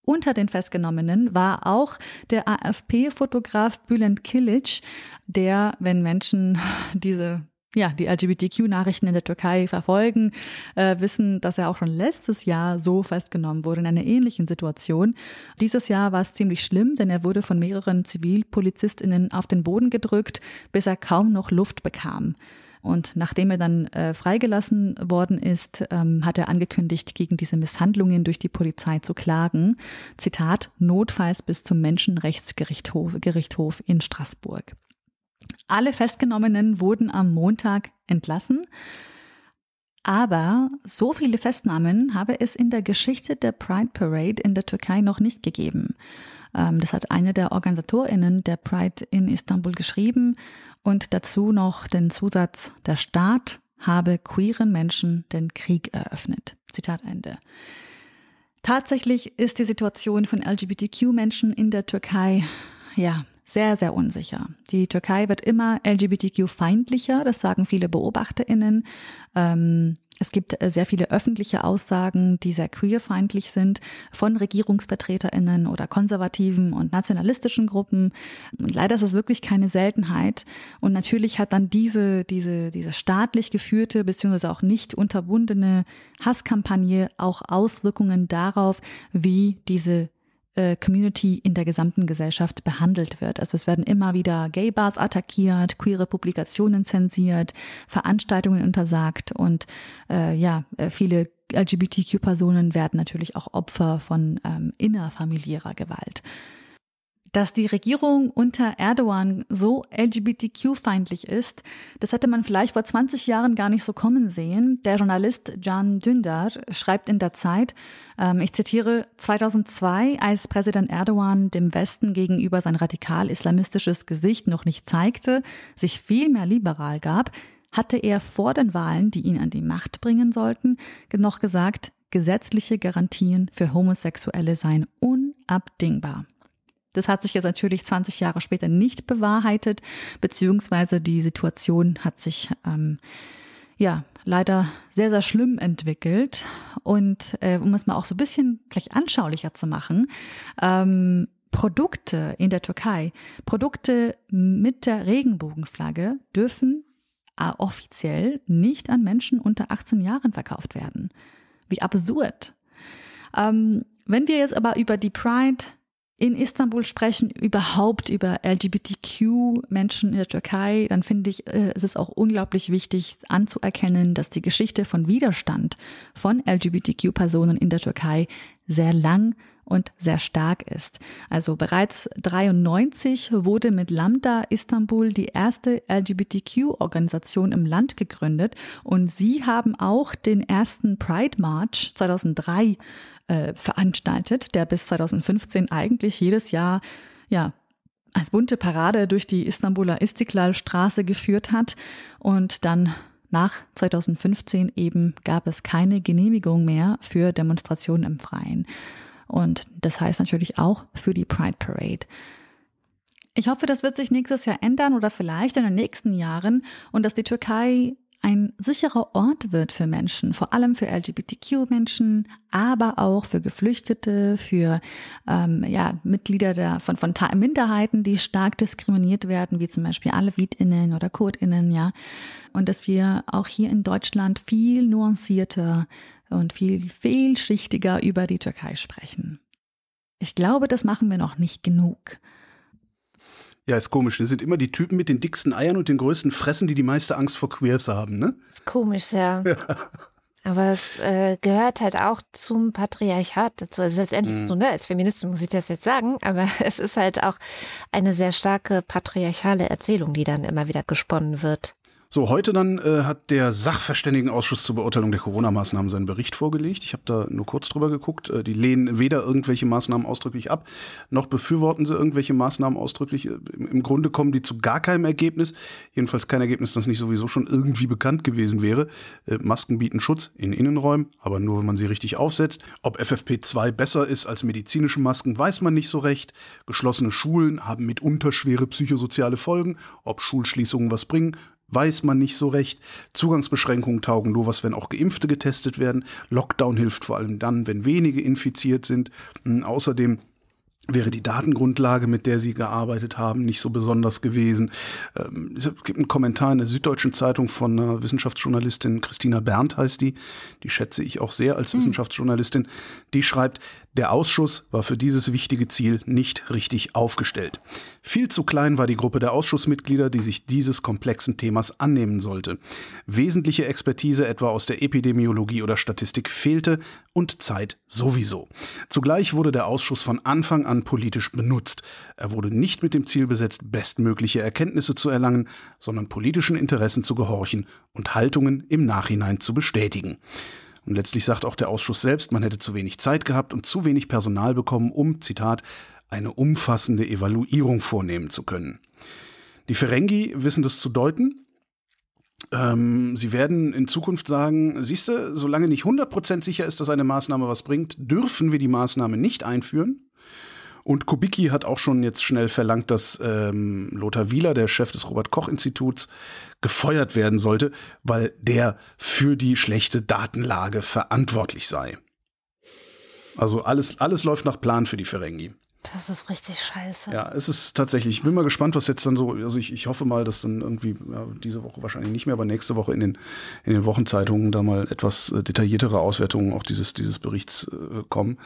Unter den Festgenommenen war auch der AFP-Fotograf Bülent Kilic, der, wenn Menschen diese ja, die LGBTQ-Nachrichten in der Türkei verfolgen, äh, wissen, dass er auch schon letztes Jahr so festgenommen wurde in einer ähnlichen Situation. Dieses Jahr war es ziemlich schlimm, denn er wurde von mehreren ZivilpolizistInnen auf den Boden gedrückt, bis er kaum noch Luft bekam. Und nachdem er dann äh, freigelassen worden ist, ähm, hat er angekündigt, gegen diese Misshandlungen durch die Polizei zu klagen. Zitat, notfalls bis zum Menschenrechtsgerichtshof Gerichtshof in Straßburg. Alle Festgenommenen wurden am Montag entlassen. Aber so viele Festnahmen habe es in der Geschichte der Pride Parade in der Türkei noch nicht gegeben. Ähm, das hat eine der Organisatorinnen der Pride in Istanbul geschrieben und dazu noch den Zusatz, der Staat habe queeren Menschen den Krieg eröffnet. Zitat Ende. Tatsächlich ist die Situation von LGBTQ-Menschen in der Türkei ja sehr, sehr unsicher. Die Türkei wird immer LGBTQ-feindlicher, das sagen viele BeobachterInnen. Ähm, es gibt äh, sehr viele öffentliche Aussagen, die sehr queerfeindlich sind, von RegierungsvertreterInnen oder konservativen und nationalistischen Gruppen. Und leider ist es wirklich keine Seltenheit. Und natürlich hat dann diese, diese, diese staatlich geführte beziehungsweise auch nicht unterbundene Hasskampagne auch Auswirkungen darauf, wie diese Community in der gesamten Gesellschaft behandelt wird. Also es werden immer wieder Gay-Bars attackiert, queere Publikationen zensiert, Veranstaltungen untersagt und äh, ja, äh, viele LGBTQ-Personen werden natürlich auch Opfer von ähm, innerfamiliärer Gewalt. Dass die Regierung unter Erdogan so LGBTQ-feindlich ist, das hätte man vielleicht vor 20 Jahren gar nicht so kommen sehen. Der Journalist Can Dündar schreibt in der Zeit, ähm, ich zitiere, 2002, als Präsident Erdogan dem Westen gegenüber sein radikal-islamistisches Gesicht noch nicht zeigte, sich viel mehr liberal gab, hatte er vor den Wahlen, die ihn an die Macht bringen sollten, noch gesagt, gesetzliche Garantien für Homosexuelle seien unabdingbar. Das hat sich jetzt natürlich 20 Jahre später nicht bewahrheitet, beziehungsweise die Situation hat sich ähm, ja leider sehr, sehr schlimm entwickelt. Und äh, um es mal auch so ein bisschen gleich anschaulicher zu machen, ähm, Produkte in der Türkei, Produkte mit der Regenbogenflagge dürfen äh, offiziell nicht an Menschen unter 18 Jahren verkauft werden. Wie absurd. Ähm, wenn wir jetzt aber über die Pride in Istanbul sprechen, überhaupt über LGBTQ-Menschen in der Türkei, dann finde ich, äh, es ist auch unglaublich wichtig anzuerkennen, dass die Geschichte von Widerstand von LGBTQ-Personen in der Türkei sehr lang und sehr stark ist. Also bereits 93 wurde mit Lambda Istanbul die erste LGBTQ-Organisation im Land gegründet und sie haben auch den ersten Pride March 2003 äh, veranstaltet, der bis 2015 eigentlich jedes Jahr ja als bunte Parade durch die Istanbuler Istiklal-Straße geführt hat und dann nach 2015 eben gab es keine Genehmigung mehr für Demonstrationen im Freien. Und das heißt natürlich auch für die Pride Parade. Ich hoffe, das wird sich nächstes Jahr ändern oder vielleicht in den nächsten Jahren und dass die Türkei ein sicherer Ort wird für Menschen, vor allem für LGBTQ-Menschen, aber auch für Geflüchtete, für ähm, ja, Mitglieder der, von, von Minderheiten, die stark diskriminiert werden, wie zum Beispiel AlevitInnen oder KurdInnen, ja. Und dass wir auch hier in Deutschland viel nuancierter und viel vielschichtiger über die Türkei sprechen. Ich glaube, das machen wir noch nicht genug. Ja, ist komisch. Das sind immer die Typen mit den dicksten Eiern und den größten Fressen, die die meiste Angst vor Queers haben, ne? Ist komisch, ja. ja. Aber es äh, gehört halt auch zum Patriarchat dazu. Also letztendlich mhm. so, ne, als Feministin muss ich das jetzt sagen, aber es ist halt auch eine sehr starke patriarchale Erzählung, die dann immer wieder gesponnen wird. So, heute dann äh, hat der Sachverständigenausschuss zur Beurteilung der Corona-Maßnahmen seinen Bericht vorgelegt. Ich habe da nur kurz drüber geguckt. Äh, die lehnen weder irgendwelche Maßnahmen ausdrücklich ab, noch befürworten sie irgendwelche Maßnahmen ausdrücklich. Äh, Im, Im, Grunde kommen die zu gar keinem Ergebnis. Jedenfalls kein Ergebnis, das nicht sowieso schon irgendwie bekannt gewesen wäre. Äh, Masken bieten Schutz in Innenräumen, aber nur, wenn man sie richtig aufsetzt. Ob FFP2 besser ist als medizinische Masken, weiß man nicht so recht. Geschlossene Schulen haben mitunter schwere psychosoziale Folgen. Ob Schulschließungen was bringen, weiß man nicht so recht. Zugangsbeschränkungen taugen nur was, wenn auch Geimpfte getestet werden. Lockdown hilft vor allem dann, wenn wenige infiziert sind. Hm, außerdem wäre die Datengrundlage, mit der sie gearbeitet haben, nicht so besonders gewesen. Ähm, es gibt einen Kommentar in der Süddeutschen Zeitung von einer Wissenschaftsjournalistin, Christina Berndt heißt die, die schätze ich auch sehr als mhm. Wissenschaftsjournalistin, die schreibt, der Ausschuss war für dieses wichtige Ziel nicht richtig aufgestellt. Viel zu klein war die Gruppe der Ausschussmitglieder, die sich dieses komplexen Themas annehmen sollte. Wesentliche Expertise etwa aus der Epidemiologie oder Statistik fehlte und Zeit sowieso. Zugleich wurde der Ausschuss von Anfang an politisch benutzt. Er wurde nicht mit dem Ziel besetzt, bestmögliche Erkenntnisse zu erlangen, sondern politischen Interessen zu gehorchen und Haltungen im Nachhinein zu bestätigen. Und letztlich sagt auch der Ausschuss selbst, man hätte zu wenig Zeit gehabt und zu wenig Personal bekommen, um, Zitat, eine umfassende Evaluierung vornehmen zu können. Die Ferengi wissen das zu deuten. Ähm, sie werden in Zukunft sagen, siehst du, solange nicht 100% sicher ist, dass eine Maßnahme was bringt, dürfen wir die Maßnahme nicht einführen. Und Kubicki hat auch schon jetzt schnell verlangt, dass ähm, Lothar Wieler, der Chef des Robert-Koch-Instituts, gefeuert werden sollte, weil der für die schlechte Datenlage verantwortlich sei. Also alles, alles läuft nach Plan für die Ferengi. Das ist richtig scheiße. Ja, es ist tatsächlich, ich bin mal gespannt, was jetzt dann so, also ich, ich hoffe mal, dass dann irgendwie, ja, diese Woche wahrscheinlich nicht mehr, aber nächste Woche in den, in den Wochenzeitungen da mal etwas äh, detailliertere Auswertungen auch dieses, dieses Berichts äh, kommen.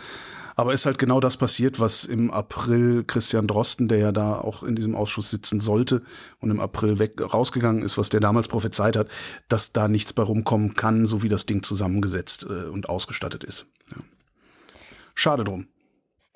Aber ist halt genau das passiert, was im April Christian Drosten, der ja da auch in diesem Ausschuss sitzen sollte und im April weg rausgegangen ist, was der damals prophezeit hat, dass da nichts bei rumkommen kann, so wie das Ding zusammengesetzt äh, und ausgestattet ist. Ja. Schade drum.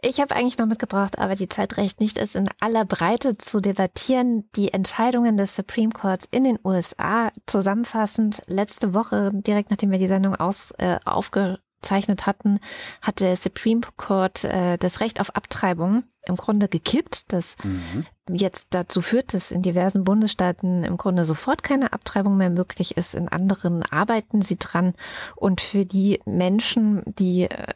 Ich habe eigentlich noch mitgebracht, aber die Zeit reicht nicht, es in aller Breite zu debattieren. Die Entscheidungen des Supreme Courts in den USA zusammenfassend. Letzte Woche, direkt nachdem wir die Sendung aus, äh, aufge gezeichnet hatten, hat der Supreme Court äh, das Recht auf Abtreibung im Grunde gekippt, das mhm. jetzt dazu führt, dass in diversen Bundesstaaten im Grunde sofort keine Abtreibung mehr möglich ist. In anderen arbeiten sie dran. Und für die Menschen, die äh,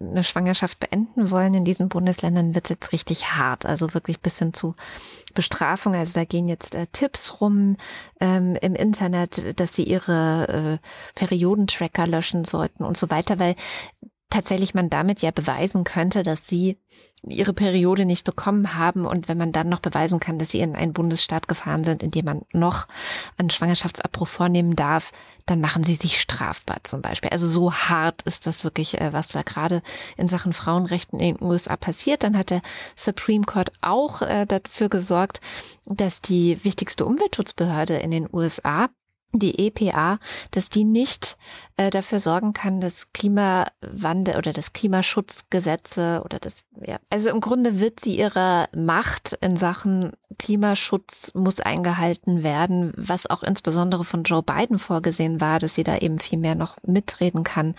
eine Schwangerschaft beenden wollen in diesen Bundesländern, wird es jetzt richtig hart. Also wirklich bis hin zu Bestrafung. Also da gehen jetzt äh, Tipps rum ähm, im Internet, dass sie ihre äh, Periodentracker löschen sollten und so weiter, weil tatsächlich man damit ja beweisen könnte, dass sie ihre Periode nicht bekommen haben und wenn man dann noch beweisen kann, dass sie in einen Bundesstaat gefahren sind, in dem man noch einen Schwangerschaftsabbruch vornehmen darf, dann machen sie sich strafbar zum Beispiel. Also so hart ist das wirklich, äh, was da gerade in Sachen Frauenrechten in den USA passiert. Dann hat der Supreme Court auch äh, dafür gesorgt, dass die wichtigste Umweltschutzbehörde in den USA die EPA, dass die nicht äh, dafür sorgen kann, dass Klimawandel oder das Klimaschutzgesetze oder das, ja, also im Grunde wird sie ihrer Macht in Sachen Klimaschutz muss eingehalten werden, was auch insbesondere von Joe Biden vorgesehen war, dass sie da eben viel mehr noch mitreden kann,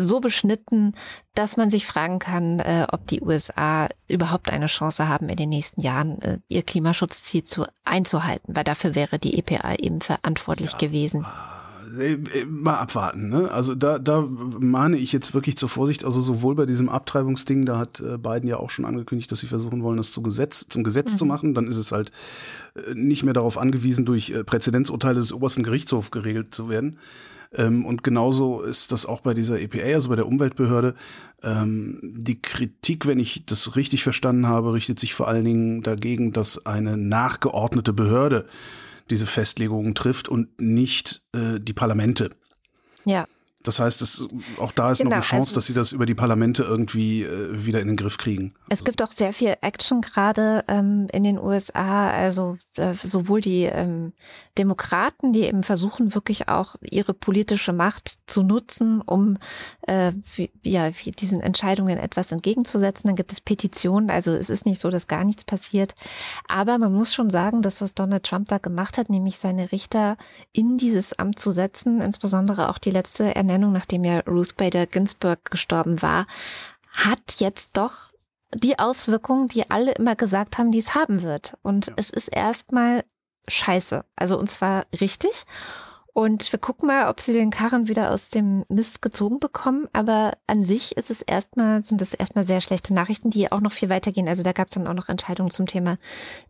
so beschnitten, dass man sich fragen kann, äh, ob die USA überhaupt eine Chance haben, in den nächsten Jahren äh, ihr Klimaschutzziel zu, einzuhalten, weil dafür wäre die EPA eben verantwortlich ja. gewesen. Äh, äh, mal abwarten. Ne? Also da, da mahne ich jetzt wirklich zur Vorsicht. Also sowohl bei diesem Abtreibungsding, da hat äh, Biden ja auch schon angekündigt, dass sie versuchen wollen, das zu Gesetz, zum Gesetz mhm. zu machen. Dann ist es halt nicht mehr darauf angewiesen, durch Präzedenzurteile des obersten Gerichtshofs geregelt zu werden. Ähm, und genauso ist das auch bei dieser EPA, also bei der Umweltbehörde. Ähm, die Kritik, wenn ich das richtig verstanden habe, richtet sich vor allen Dingen dagegen, dass eine nachgeordnete Behörde diese Festlegungen trifft und nicht äh, die Parlamente. Ja. Das heißt, es, auch da ist genau, noch eine Chance, also dass sie das über die Parlamente irgendwie äh, wieder in den Griff kriegen. Es also. gibt auch sehr viel Action gerade ähm, in den USA. Also äh, sowohl die ähm, Demokraten, die eben versuchen, wirklich auch ihre politische Macht zu nutzen, um äh, wie, ja, diesen Entscheidungen etwas entgegenzusetzen. Dann gibt es Petitionen. Also es ist nicht so, dass gar nichts passiert. Aber man muss schon sagen, dass was Donald Trump da gemacht hat, nämlich seine Richter in dieses Amt zu setzen, insbesondere auch die letzte Ernennung, nachdem ja Ruth Bader Ginsburg gestorben war, hat jetzt doch die Auswirkungen, die alle immer gesagt haben, die es haben wird. Und ja. es ist erstmal scheiße. Also und zwar richtig. Und wir gucken mal, ob sie den Karren wieder aus dem Mist gezogen bekommen. Aber an sich ist es erstmal, sind es erstmal sehr schlechte Nachrichten, die auch noch viel weitergehen. Also da gab es dann auch noch Entscheidungen zum Thema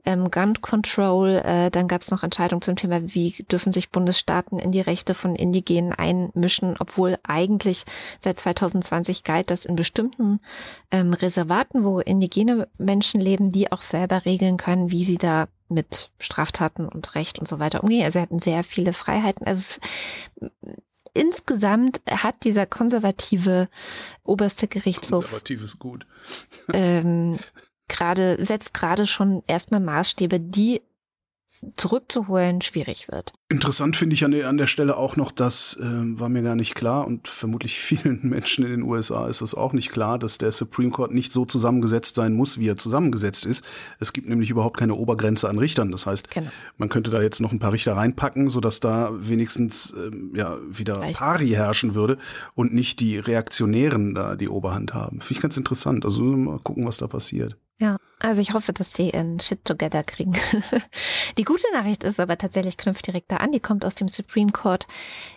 ähm, Gun Control. Äh, dann gab es noch Entscheidungen zum Thema, wie dürfen sich Bundesstaaten in die Rechte von Indigenen einmischen, obwohl eigentlich seit 2020 galt, dass in bestimmten ähm, Reservaten, wo indigene Menschen leben, die auch selber regeln können, wie sie da mit Straftaten und Recht und so weiter umgehen. Also er hatten sehr viele Freiheiten. Also es, insgesamt hat dieser konservative oberste Gerichtshof konservatives gut ähm, gerade setzt gerade schon erstmal Maßstäbe, die zurückzuholen schwierig wird. Interessant finde ich an der, an der Stelle auch noch, das äh, war mir gar nicht klar und vermutlich vielen Menschen in den USA ist es auch nicht klar, dass der Supreme Court nicht so zusammengesetzt sein muss, wie er zusammengesetzt ist. Es gibt nämlich überhaupt keine Obergrenze an Richtern. Das heißt, genau. man könnte da jetzt noch ein paar Richter reinpacken, sodass da wenigstens ähm, ja wieder Reicht. Pari herrschen würde und nicht die Reaktionären da die Oberhand haben. Finde ich ganz interessant. Also mal gucken, was da passiert. Ja, also ich hoffe, dass die ein Shit together kriegen. die gute Nachricht ist aber tatsächlich knüpft direkt da an. Die kommt aus dem Supreme Court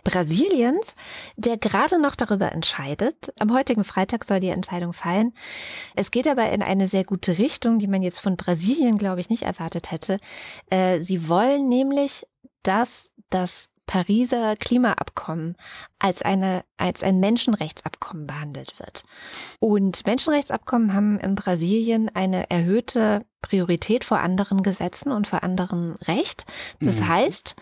Brasiliens, der gerade noch darüber entscheidet. Am heutigen Freitag soll die Entscheidung fallen. Es geht aber in eine sehr gute Richtung, die man jetzt von Brasilien, glaube ich, nicht erwartet hätte. Äh, sie wollen nämlich, dass das Pariser Klimaabkommen als eine, als ein Menschenrechtsabkommen behandelt wird. Und Menschenrechtsabkommen haben in Brasilien eine erhöhte Priorität vor anderen Gesetzen und vor anderen Recht. Das mhm. heißt,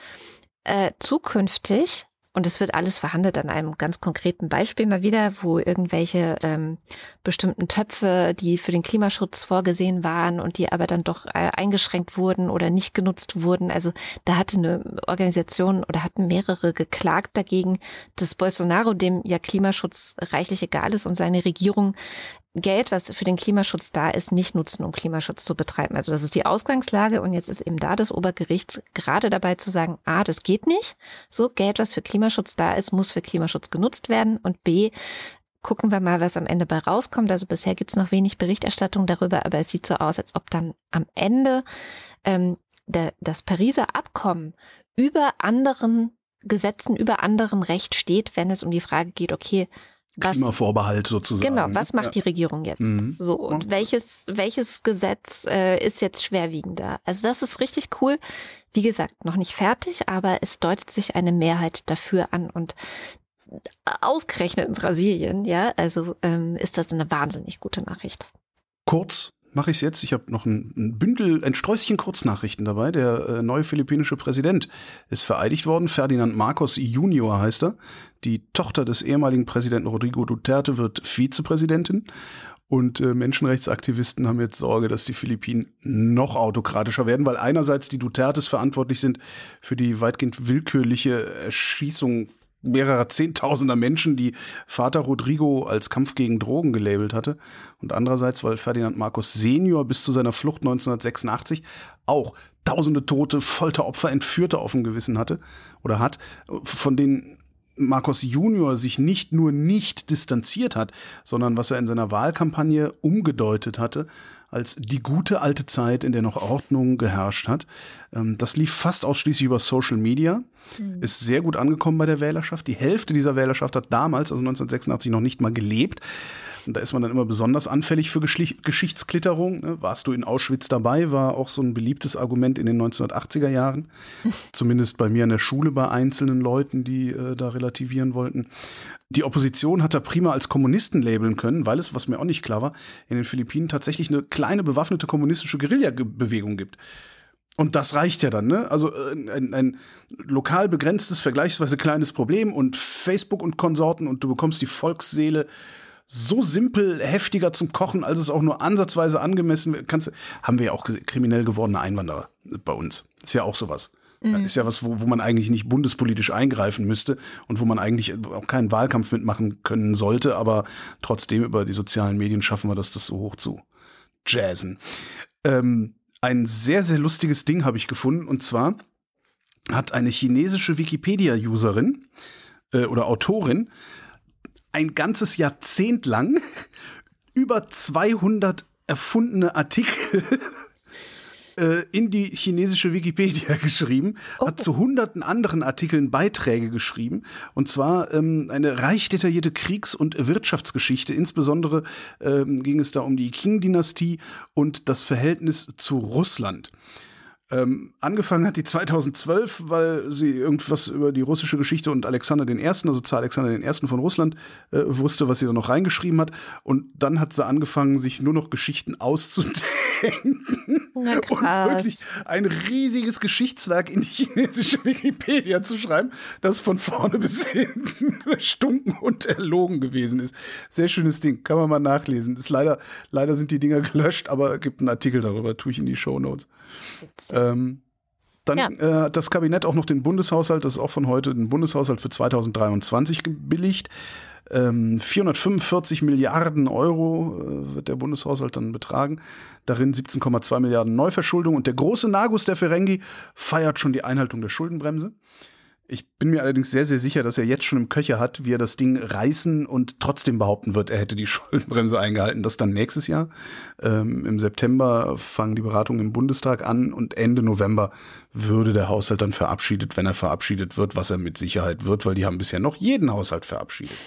äh, zukünftig und es wird alles verhandelt an einem ganz konkreten Beispiel mal wieder, wo irgendwelche ähm, bestimmten Töpfe, die für den Klimaschutz vorgesehen waren und die aber dann doch äh, eingeschränkt wurden oder nicht genutzt wurden. Also da hatte eine Organisation oder hatten mehrere geklagt dagegen, dass Bolsonaro, dem ja Klimaschutz reichlich egal ist und seine Regierung Geld, was für den Klimaschutz da ist, nicht nutzen, um Klimaschutz zu betreiben. Also das ist die Ausgangslage und jetzt ist eben da das Obergericht gerade dabei zu sagen, a, das geht nicht. So, Geld, was für Klimaschutz da ist, muss für Klimaschutz genutzt werden und b, gucken wir mal, was am Ende bei rauskommt. Also bisher gibt es noch wenig Berichterstattung darüber, aber es sieht so aus, als ob dann am Ende ähm, der, das Pariser Abkommen über anderen Gesetzen, über anderem Recht steht, wenn es um die Frage geht, okay, was, Klimavorbehalt sozusagen. Genau, was macht ja. die Regierung jetzt? Mhm. So, und okay. welches, welches Gesetz äh, ist jetzt schwerwiegender? Also das ist richtig cool. Wie gesagt, noch nicht fertig, aber es deutet sich eine Mehrheit dafür an und ausgerechnet in Brasilien, ja, also ähm, ist das eine wahnsinnig gute Nachricht. Kurz mache ich es jetzt. Ich habe noch ein, ein, Bündel, ein Sträußchen Kurznachrichten dabei. Der äh, neue philippinische Präsident ist vereidigt worden. Ferdinand Marcos Junior heißt er. Die Tochter des ehemaligen Präsidenten Rodrigo Duterte wird Vizepräsidentin. Und äh, Menschenrechtsaktivisten haben jetzt Sorge, dass die Philippinen noch autokratischer werden, weil einerseits die Dutertes verantwortlich sind für die weitgehend willkürliche Erschießung mehrerer Zehntausender Menschen, die Vater Rodrigo als Kampf gegen Drogen gelabelt hatte. Und andererseits, weil Ferdinand Marcos Senior bis zu seiner Flucht 1986 auch tausende Tote, Folteropfer, Entführte auf dem Gewissen hatte oder hat, von denen Marcos Junior sich nicht nur nicht distanziert hat, sondern was er in seiner Wahlkampagne umgedeutet hatte, als die gute alte Zeit, in der noch Ordnung geherrscht hat. Ähm, das lief fast ausschließlich über Social Media, mhm. ist sehr gut angekommen bei der Wählerschaft. Die Hälfte dieser Wählerschaft hat damals, also 1986, noch nicht mal gelebt. Und da ist man dann immer besonders anfällig für Geschlich Geschichtsklitterung. Ne? Warst du in Auschwitz dabei? War auch so ein beliebtes Argument in den 1980er Jahren. Zumindest bei mir an der Schule bei einzelnen Leuten, die äh, da relativieren wollten. Die Opposition hat da prima als Kommunisten labeln können, weil es, was mir auch nicht klar war, in den Philippinen tatsächlich eine kleine bewaffnete kommunistische Guerillabewegung gibt. Und das reicht ja dann, ne? Also äh, ein, ein lokal begrenztes, vergleichsweise kleines Problem und Facebook und Konsorten und du bekommst die Volksseele so simpel heftiger zum Kochen, als es auch nur ansatzweise angemessen kannst. Haben wir ja auch kriminell gewordene Einwanderer bei uns. Ist ja auch sowas. Mhm. Ist ja was, wo, wo man eigentlich nicht bundespolitisch eingreifen müsste und wo man eigentlich auch keinen Wahlkampf mitmachen können sollte, aber trotzdem über die sozialen Medien schaffen wir das, das so hoch zu jazzen. Ähm, ein sehr, sehr lustiges Ding habe ich gefunden und zwar hat eine chinesische Wikipedia-Userin äh, oder Autorin ein ganzes Jahrzehnt lang über 200 erfundene Artikel äh, in die chinesische Wikipedia geschrieben, oh. hat zu hunderten anderen Artikeln Beiträge geschrieben. Und zwar ähm, eine reich detaillierte Kriegs- und Wirtschaftsgeschichte. Insbesondere ähm, ging es da um die Qing-Dynastie und das Verhältnis zu Russland. Ähm, angefangen hat die 2012, weil sie irgendwas über die russische Geschichte und Alexander I., also Zar Alexander I. von Russland, äh, wusste, was sie da noch reingeschrieben hat. Und dann hat sie angefangen, sich nur noch Geschichten auszudenken. und wirklich ein riesiges Geschichtswerk in die chinesische Wikipedia zu schreiben, das von vorne bis hinten stunken und erlogen gewesen ist. Sehr schönes Ding, kann man mal nachlesen. Ist leider, leider sind die Dinger gelöscht, aber gibt einen Artikel darüber, tue ich in die Show Notes. Ähm, dann ja. äh, das Kabinett auch noch den Bundeshaushalt, das ist auch von heute, den Bundeshaushalt für 2023 gebilligt. Ähm, 445 Milliarden Euro äh, wird der Bundeshaushalt dann betragen. Darin 17,2 Milliarden Neuverschuldung. Und der große Nagus der Ferengi feiert schon die Einhaltung der Schuldenbremse. Ich bin mir allerdings sehr, sehr sicher, dass er jetzt schon im Köcher hat, wie er das Ding reißen und trotzdem behaupten wird, er hätte die Schuldenbremse eingehalten. Das dann nächstes Jahr. Ähm, Im September fangen die Beratungen im Bundestag an und Ende November würde der Haushalt dann verabschiedet, wenn er verabschiedet wird, was er mit Sicherheit wird, weil die haben bisher noch jeden Haushalt verabschiedet.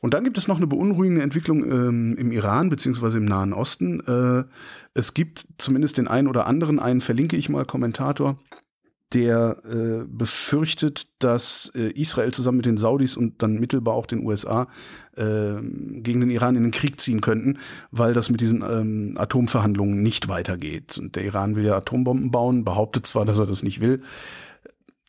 Und dann gibt es noch eine beunruhigende Entwicklung ähm, im Iran beziehungsweise im Nahen Osten. Äh, es gibt zumindest den einen oder anderen, einen verlinke ich mal, Kommentator, der äh, befürchtet, dass äh, Israel zusammen mit den Saudis und dann mittelbar auch den USA äh, gegen den Iran in den Krieg ziehen könnten, weil das mit diesen ähm, Atomverhandlungen nicht weitergeht. Und der Iran will ja Atombomben bauen, behauptet zwar, dass er das nicht will,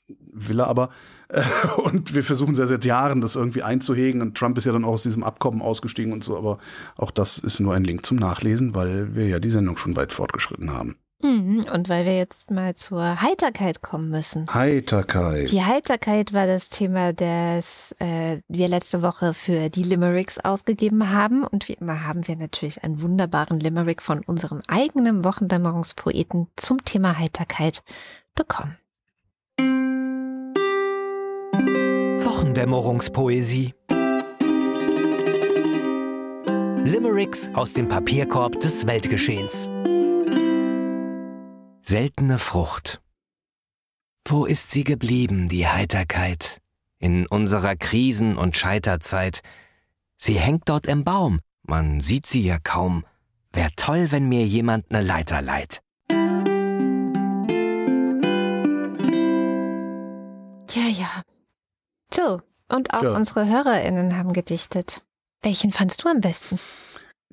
will er aber. Und wir versuchen seit, seit Jahren, das irgendwie einzuhegen. Und Trump ist ja dann auch aus diesem Abkommen ausgestiegen und so. Aber auch das ist nur ein Link zum Nachlesen, weil wir ja die Sendung schon weit fortgeschritten haben. Mhm, und weil wir jetzt mal zur Heiterkeit kommen müssen. Heiterkeit. Die Heiterkeit war das Thema, das äh, wir letzte Woche für die Limericks ausgegeben haben. Und wie immer haben wir natürlich einen wunderbaren Limerick von unserem eigenen Wochendämmerungspoeten zum Thema Heiterkeit bekommen. Wochendämmerungspoesie. Limericks aus dem Papierkorb des Weltgeschehens. Seltene Frucht. Wo ist sie geblieben, die Heiterkeit, in unserer Krisen- und Scheiterzeit? Sie hängt dort im Baum, man sieht sie ja kaum. Wär toll, wenn mir jemand ne Leiter leiht. Ja, ja. So, und auch ja. unsere HörerInnen haben gedichtet. Welchen fandst du am besten?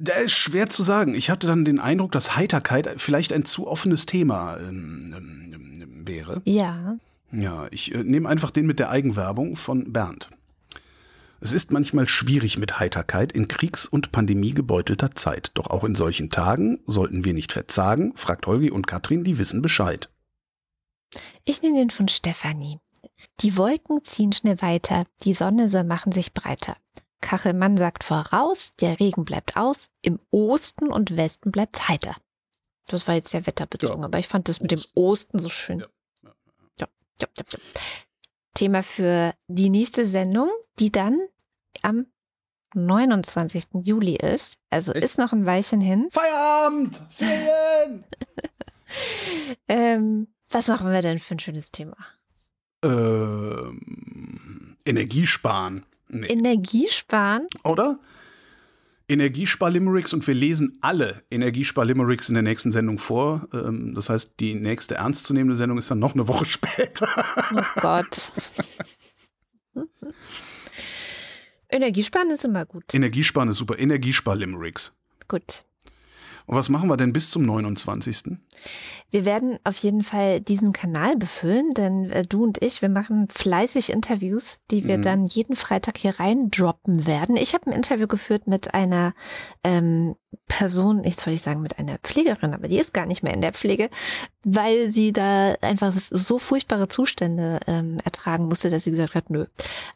Da ist schwer zu sagen. Ich hatte dann den Eindruck, dass Heiterkeit vielleicht ein zu offenes Thema ähm, ähm, wäre. Ja. Ja, ich äh, nehme einfach den mit der Eigenwerbung von Bernd. Es ist manchmal schwierig mit Heiterkeit in Kriegs- und Pandemiegebeutelter Zeit. Doch auch in solchen Tagen sollten wir nicht verzagen, fragt Holgi und Katrin, die wissen Bescheid. Ich nehme den von Stefanie. Die Wolken ziehen schnell weiter, die Sonne soll machen sich breiter. Kachelmann sagt voraus, der Regen bleibt aus, im Osten und Westen bleibt's heiter. Das war jetzt sehr wetterbezogen, ja. aber ich fand das mit dem Osten so schön. Ja. Ja. Thema für die nächste Sendung, die dann am 29. Juli ist. Also ist noch ein Weilchen hin. Feierabend! Ferien! ähm, was machen wir denn für ein schönes Thema? Ähm, Energiesparen. Nee. Energiesparen? Oder? Energiespar-Limericks und wir lesen alle Energiespar-Limericks in der nächsten Sendung vor. Ähm, das heißt, die nächste ernstzunehmende Sendung ist dann noch eine Woche später. Oh Gott. Energiesparen ist immer gut. Energiesparen ist super. Energiespar-Limericks. Gut. Und was machen wir denn bis zum 29.? Wir werden auf jeden Fall diesen Kanal befüllen, denn äh, du und ich, wir machen fleißig Interviews, die wir mhm. dann jeden Freitag hier rein droppen werden. Ich habe ein Interview geführt mit einer ähm, Person, ich wollte ich sagen mit einer Pflegerin, aber die ist gar nicht mehr in der Pflege, weil sie da einfach so furchtbare Zustände ähm, ertragen musste, dass sie gesagt hat, nö.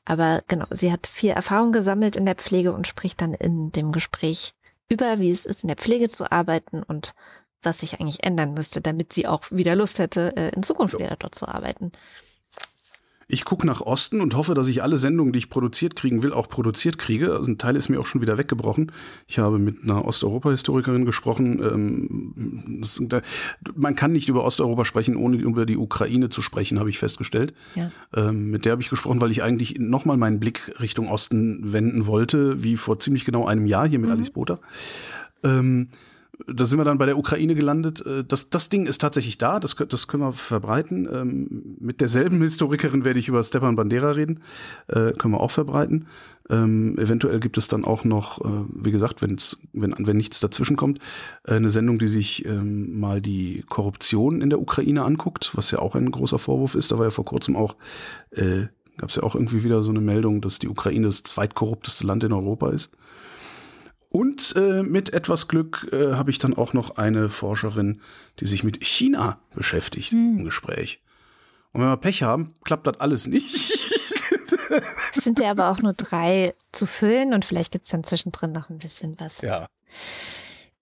Aber genau, sie hat viel Erfahrung gesammelt in der Pflege und spricht dann in dem Gespräch über, wie es ist, in der Pflege zu arbeiten und was sich eigentlich ändern müsste, damit sie auch wieder Lust hätte, äh, in Zukunft wieder dort zu arbeiten. Ich gucke nach Osten und hoffe, dass ich alle Sendungen, die ich produziert kriegen will, auch produziert kriege. Also ein Teil ist mir auch schon wieder weggebrochen. Ich habe mit einer Osteuropa-Historikerin gesprochen. Ähm, das, da, man kann nicht über Osteuropa sprechen, ohne über die Ukraine zu sprechen, habe ich festgestellt. Ja. Ähm, mit der habe ich gesprochen, weil ich eigentlich nochmal meinen Blick Richtung Osten wenden wollte, wie vor ziemlich genau einem Jahr hier mit mhm. Alice Botha. Ähm, da sind wir dann bei der Ukraine gelandet. Äh, das, das Ding ist tatsächlich da, das, das können wir verbreiten. Ähm, mit derselben Historikerin werde ich über Stepan Bandera reden, äh, können wir auch verbreiten. Ähm, eventuell gibt es dann auch noch, äh, wie gesagt, wenn's, wenn, wenn nichts dazwischen kommt, eine Sendung, die sich ähm, mal die Korruption in der Ukraine anguckt, was ja auch ein großer Vorwurf ist. Da war ja vor kurzem auch, gab es ja auch irgendwie wieder so eine Meldung, dass die Ukraine das zweitkorrupteste Land in Europa ist. Und äh, mit etwas Glück äh, habe ich dann auch noch eine Forscherin, die sich mit China beschäftigt hm. im Gespräch. Und wenn wir Pech haben, klappt das alles nicht. Es sind ja aber auch nur drei zu füllen und vielleicht gibt es dann zwischendrin noch ein bisschen was. Ja.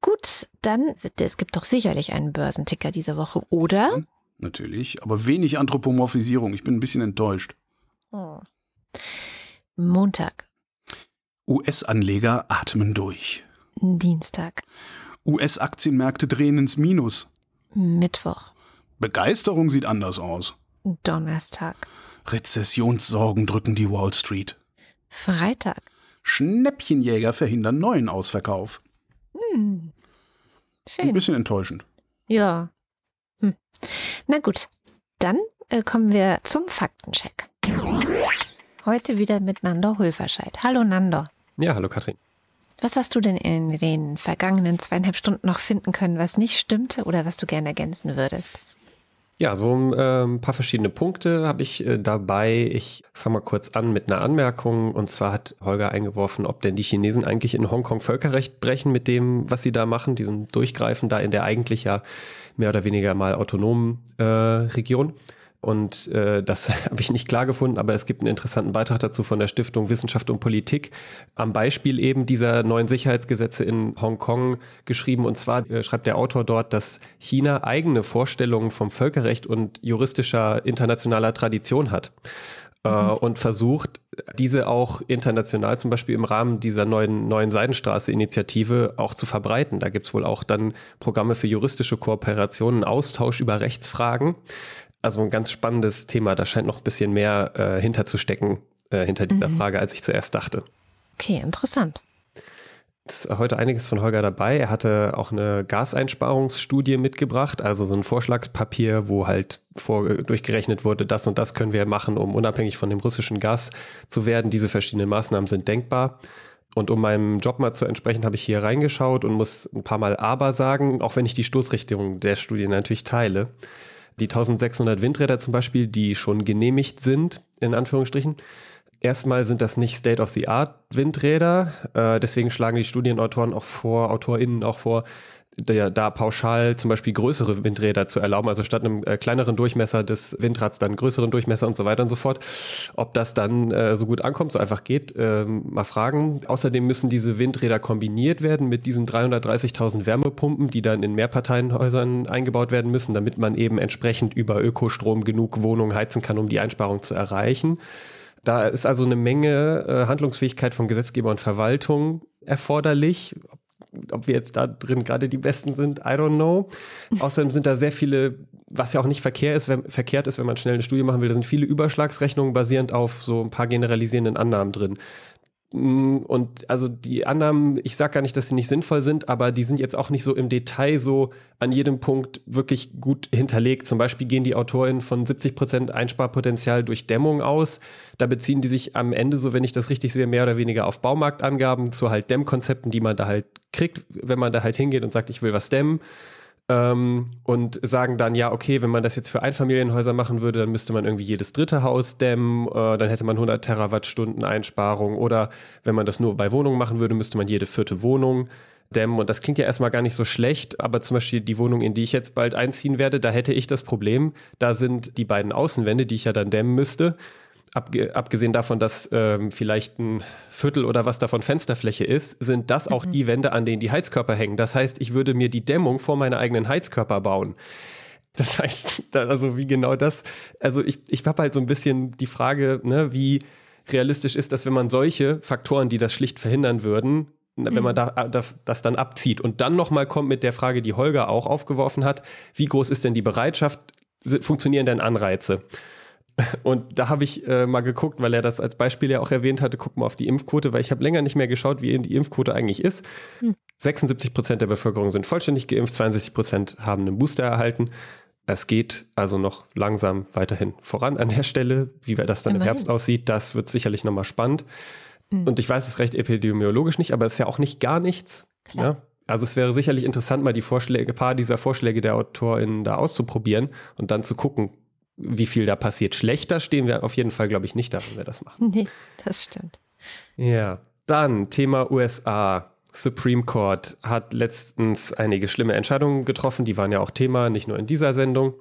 Gut, dann, es gibt doch sicherlich einen Börsenticker diese Woche, oder? Hm, natürlich, aber wenig Anthropomorphisierung. Ich bin ein bisschen enttäuscht. Oh. Montag. US-Anleger atmen durch. Dienstag. US-Aktienmärkte drehen ins Minus. Mittwoch. Begeisterung sieht anders aus. Donnerstag. Rezessionssorgen drücken die Wall Street. Freitag. Schnäppchenjäger verhindern neuen Ausverkauf. Hm. Schön. Ein bisschen enttäuschend. Ja. Hm. Na gut, dann äh, kommen wir zum Faktencheck. Heute wieder mit Nando Hulverscheid. Hallo Nando. Ja, hallo Katrin. Was hast du denn in den vergangenen zweieinhalb Stunden noch finden können, was nicht stimmte oder was du gerne ergänzen würdest? Ja, so ein paar verschiedene Punkte habe ich äh, dabei. Ich fange mal kurz an mit einer Anmerkung. Und zwar hat Holger eingeworfen, ob denn die Chinesen eigentlich in Hongkong Völkerrecht brechen mit dem, was sie da machen, diesem Durchgreifen da in der eigentlich ja mehr oder weniger mal autonomen äh, Region. Und äh, das habe ich nicht klar gefunden, aber es gibt einen interessanten Beitrag dazu von der Stiftung Wissenschaft und Politik am Beispiel eben dieser neuen Sicherheitsgesetze in Hongkong geschrieben. Und zwar äh, schreibt der Autor dort, dass China eigene Vorstellungen vom Völkerrecht und juristischer internationaler Tradition hat. Äh, mhm. und versucht, diese auch international zum Beispiel im Rahmen dieser neuen, neuen Seidenstraße-Initiative auch zu verbreiten. Da gibt's wohl auch dann Programme für juristische Kooperationen, Austausch über Rechtsfragen also ein ganz spannendes Thema. Da scheint noch ein bisschen mehr äh, hinterzustecken äh, hinter dieser mhm. Frage, als ich zuerst dachte. Okay, interessant. Ist heute einiges von Holger dabei. Er hatte auch eine Gaseinsparungsstudie mitgebracht, also so ein Vorschlagspapier, wo halt vor, durchgerechnet wurde, das und das können wir machen, um unabhängig von dem russischen Gas zu werden. Diese verschiedenen Maßnahmen sind denkbar. Und um meinem Job mal zu entsprechen, habe ich hier reingeschaut und muss ein paar Mal aber sagen, auch wenn ich die Stoßrichtung der Studie natürlich teile. Die 1600 Windräder zum Beispiel, die schon genehmigt sind, in Anführungsstrichen, Erstmal sind das nicht State-of-the-Art-Windräder. Äh, deswegen schlagen die Studienautoren auch vor, AutorInnen auch vor, der, da pauschal zum Beispiel größere Windräder zu erlauben, also statt einem äh, kleineren Durchmesser des Windrads dann größeren Durchmesser und so weiter und so fort. Ob das dann äh, so gut ankommt, so einfach geht, ähm, mal fragen. Außerdem müssen diese Windräder kombiniert werden mit diesen 330.000 Wärmepumpen, die dann in Mehrparteienhäusern eingebaut werden müssen, damit man eben entsprechend über Ökostrom genug Wohnungen heizen kann, um die Einsparung zu erreichen. Da ist also eine Menge äh, Handlungsfähigkeit von Gesetzgeber und Verwaltung erforderlich. Ob wir jetzt da drin gerade die Besten sind, I don't know. Außerdem sind da sehr viele, was ja auch nicht verkehr ist, wenn, verkehrt ist, wenn man schnell eine Studie machen will, da sind viele Überschlagsrechnungen basierend auf so ein paar generalisierenden Annahmen drin. Mm, und also die Annahmen, ich sage gar nicht, dass sie nicht sinnvoll sind, aber die sind jetzt auch nicht so im Detail so an jedem Punkt wirklich gut hinterlegt. Zum Beispiel gehen die AutorInnen von 70 Prozent Einsparpotenzial durch Dämmung aus. Da beziehen die sich am Ende, so wenn ich das richtig sehe, mehr oder weniger auf Baumarktangaben zu halt Dämmkonzepten, die man da halt kriegt, wenn man da halt hingeht und sagt, ich will was dämmen ähm, und sagen dann, ja, okay, wenn man das jetzt für Einfamilienhäuser machen würde, dann müsste man irgendwie jedes dritte Haus dämmen, äh, dann hätte man 100 Terawattstunden Einsparung oder wenn man das nur bei Wohnungen machen würde, müsste man jede vierte Wohnung dämmen. Und das klingt ja erstmal gar nicht so schlecht, aber zum Beispiel die Wohnung, in die ich jetzt bald einziehen werde, da hätte ich das Problem, da sind die beiden Außenwände, die ich ja dann dämmen müsste, abgesehen davon, dass ähm, vielleicht ein Viertel oder was davon Fensterfläche ist, sind das auch mhm. die Wände, an denen die Heizkörper hängen. Das heißt, ich würde mir die Dämmung vor meine eigenen Heizkörper bauen. Das heißt, also wie genau das, also ich, ich habe halt so ein bisschen die Frage, ne, wie realistisch ist das, wenn man solche Faktoren, die das schlicht verhindern würden, mhm. wenn man mhm. da, da, das dann abzieht und dann nochmal kommt mit der Frage, die Holger auch aufgeworfen hat, wie groß ist denn die Bereitschaft, funktionieren denn Anreize? Und da habe ich äh, mal geguckt, weil er das als Beispiel ja auch erwähnt hatte, guck mal auf die Impfquote, weil ich habe länger nicht mehr geschaut, wie die Impfquote eigentlich ist. Hm. 76 Prozent der Bevölkerung sind vollständig geimpft, 62 Prozent haben einen Booster erhalten. Es geht also noch langsam weiterhin voran an der Stelle. Wie das dann Immerhin. im Herbst aussieht, das wird sicherlich nochmal spannend. Mhm. Und ich weiß es recht epidemiologisch nicht, aber es ist ja auch nicht gar nichts. Ja? Also es wäre sicherlich interessant, mal die Vorschläge, ein paar dieser Vorschläge der AutorInnen da auszuprobieren und dann zu gucken, wie viel da passiert. Schlechter stehen wir auf jeden Fall, glaube ich, nicht da, wenn wir das machen. Nee, das stimmt. Ja, dann Thema USA. Supreme Court hat letztens einige schlimme Entscheidungen getroffen, die waren ja auch Thema, nicht nur in dieser Sendung.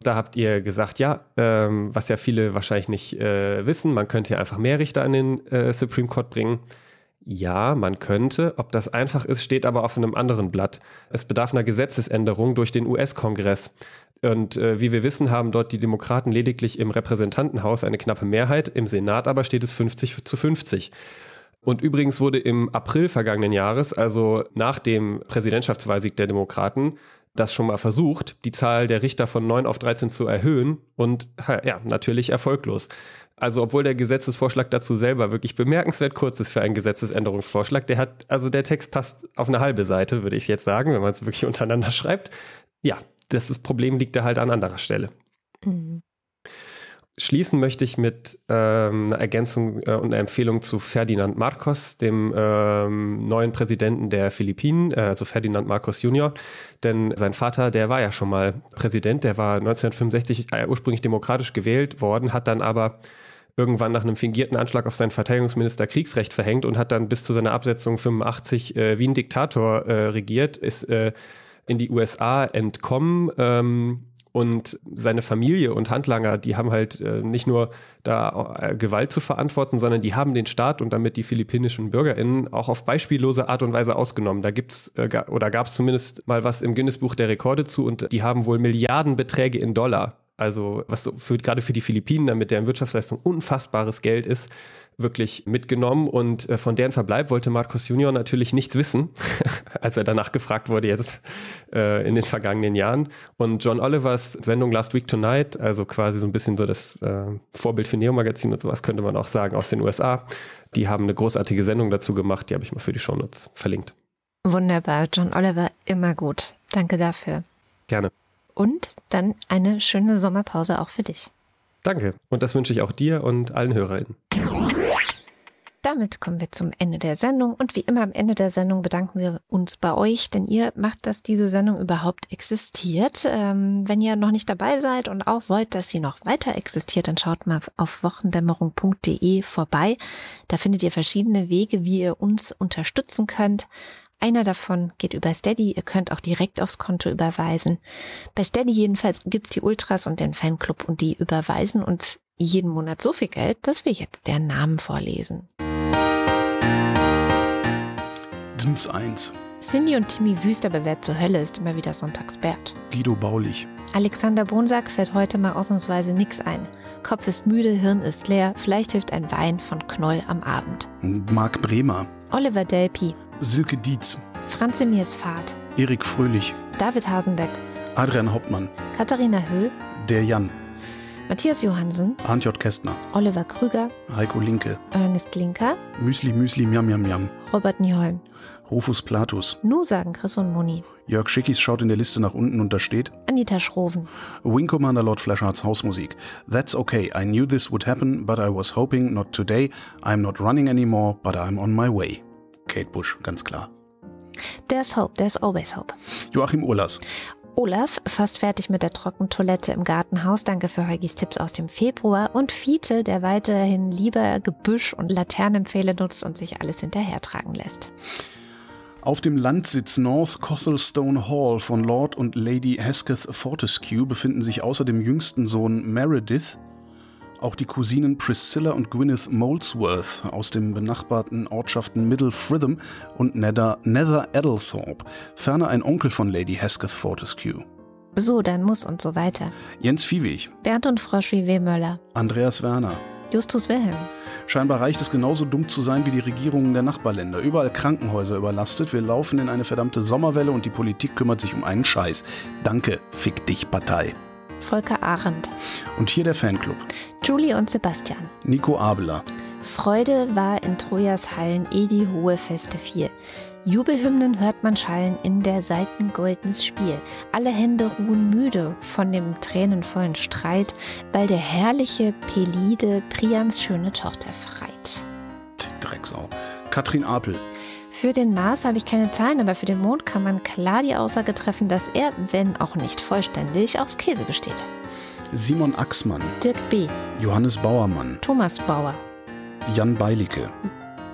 Da habt ihr gesagt, ja, ähm, was ja viele wahrscheinlich nicht äh, wissen, man könnte ja einfach mehr Richter an den äh, Supreme Court bringen. Ja, man könnte. Ob das einfach ist, steht aber auf einem anderen Blatt. Es bedarf einer Gesetzesänderung durch den US-Kongress. Und äh, wie wir wissen, haben dort die Demokraten lediglich im Repräsentantenhaus eine knappe Mehrheit, im Senat aber steht es 50 zu 50. Und übrigens wurde im April vergangenen Jahres, also nach dem Präsidentschaftswahlsieg der Demokraten, das schon mal versucht, die Zahl der Richter von 9 auf 13 zu erhöhen und ja, natürlich erfolglos. Also obwohl der Gesetzesvorschlag dazu selber wirklich bemerkenswert kurz ist für einen Gesetzesänderungsvorschlag, der hat, also der Text passt auf eine halbe Seite, würde ich jetzt sagen, wenn man es wirklich untereinander schreibt. Ja, das, das Problem liegt da halt an anderer Stelle. Mhm. Schließen möchte ich mit ähm, einer Ergänzung äh, und einer Empfehlung zu Ferdinand Marcos, dem ähm, neuen Präsidenten der Philippinen, äh, also Ferdinand Marcos Junior. Denn sein Vater, der war ja schon mal Präsident, der war 1965 äh, ursprünglich demokratisch gewählt worden, hat dann aber irgendwann nach einem fingierten Anschlag auf seinen Verteidigungsminister Kriegsrecht verhängt und hat dann bis zu seiner Absetzung 85 äh, wie ein Diktator äh, regiert, ist äh, in die USA entkommen. Ähm, und seine Familie und Handlanger, die haben halt äh, nicht nur da äh, Gewalt zu verantworten, sondern die haben den Staat und damit die philippinischen BürgerInnen auch auf beispiellose Art und Weise ausgenommen. Da gibt's äh, oder gab es zumindest mal was im Guinness-Buch der Rekorde zu und die haben wohl Milliardenbeträge in Dollar. Also was so für, gerade für die Philippinen, damit deren Wirtschaftsleistung unfassbares Geld ist, wirklich mitgenommen und äh, von deren Verbleib wollte Marcos Junior natürlich nichts wissen, als er danach gefragt wurde jetzt äh, in den vergangenen Jahren. Und John Olivers Sendung Last Week Tonight, also quasi so ein bisschen so das äh, Vorbild für Neo Magazin und sowas könnte man auch sagen aus den USA, die haben eine großartige Sendung dazu gemacht, die habe ich mal für die Shownotes verlinkt. Wunderbar, John Oliver, immer gut. Danke dafür. Gerne. Und dann eine schöne Sommerpause auch für dich. Danke. Und das wünsche ich auch dir und allen HörerInnen. Damit kommen wir zum Ende der Sendung und wie immer am Ende der Sendung bedanken wir uns bei euch, denn ihr macht, dass diese Sendung überhaupt existiert. Ähm, wenn ihr noch nicht dabei seid und auch wollt, dass sie noch weiter existiert, dann schaut mal auf wochendämmerung.de vorbei. Da findet ihr verschiedene Wege, wie ihr uns unterstützen könnt. Einer davon geht über Steady. Ihr könnt auch direkt aufs Konto überweisen. Bei Steady jedenfalls gibt's die Ultras und den Fanclub und die überweisen uns jeden Monat so viel Geld, dass wir jetzt deren Namen vorlesen. Dins 1. Cindy und Timmy Wüster bewährt zur Hölle ist immer wieder Sonntagsbert. Guido Baulich. Alexander Bonsack fällt heute mal ausnahmsweise nix ein. Kopf ist müde, Hirn ist leer, vielleicht hilft ein Wein von Knoll am Abend. Marc Bremer. Oliver Delpi, Silke Dietz. Franze Miersfahrt, Erik Fröhlich. David Hasenbeck, Adrian Hauptmann. Katharina Höll, Der Jan. Matthias Johansen, Arndt J. Kästner. Oliver Krüger, Heiko Linke. Ernest Linker, Müsli Müsli Miam Miam Miam. Robert Nieholm. Rufus Platus. Nu sagen Chris und Moni. Jörg Schickis schaut in der Liste nach unten und da steht Anita Schroven, Wing Commander Lord Fleshards Hausmusik. That's okay. I knew this would happen, but I was hoping not today. I'm not running anymore, but I'm on my way. Kate Bush, ganz klar. There's Hope, there's always hope. Joachim Urlas. Olaf, fast fertig mit der Trockentoilette im Gartenhaus. Danke für Heugis Tipps aus dem Februar. Und Fiete, der weiterhin lieber Gebüsch und Laternenpfähle nutzt und sich alles hinterhertragen lässt. Auf dem Landsitz North Cothelstone Hall von Lord und Lady Hesketh Fortescue befinden sich außer dem jüngsten Sohn Meredith auch die Cousinen Priscilla und Gwyneth Molesworth aus den benachbarten Ortschaften Middle Fritham und Nether, Nether Eddlethorpe, ferner ein Onkel von Lady Hesketh Fortescue. So, dann muss und so weiter. Jens Viehweg, Bernd und Frau W. Möller. Andreas Werner. Justus Wilhelm. Scheinbar reicht es genauso dumm zu sein wie die Regierungen der Nachbarländer. Überall Krankenhäuser überlastet. Wir laufen in eine verdammte Sommerwelle und die Politik kümmert sich um einen Scheiß. Danke, fick dich, Partei. Volker Arendt. Und hier der Fanclub. Julie und Sebastian. Nico Abeler. Freude war in Trojas Hallen eh die hohe Feste vier. Jubelhymnen hört man schallen in der Seiten goldens Spiel. Alle Hände ruhen müde von dem tränenvollen Streit, weil der herrliche Pelide Priams schöne Tochter freit. Drecksau. Katrin Apel. Für den Mars habe ich keine Zahlen, aber für den Mond kann man klar die Aussage treffen, dass er, wenn auch nicht vollständig, aus Käse besteht. Simon Axmann. Dirk B., Johannes Bauermann. Thomas Bauer, Jan Beilicke.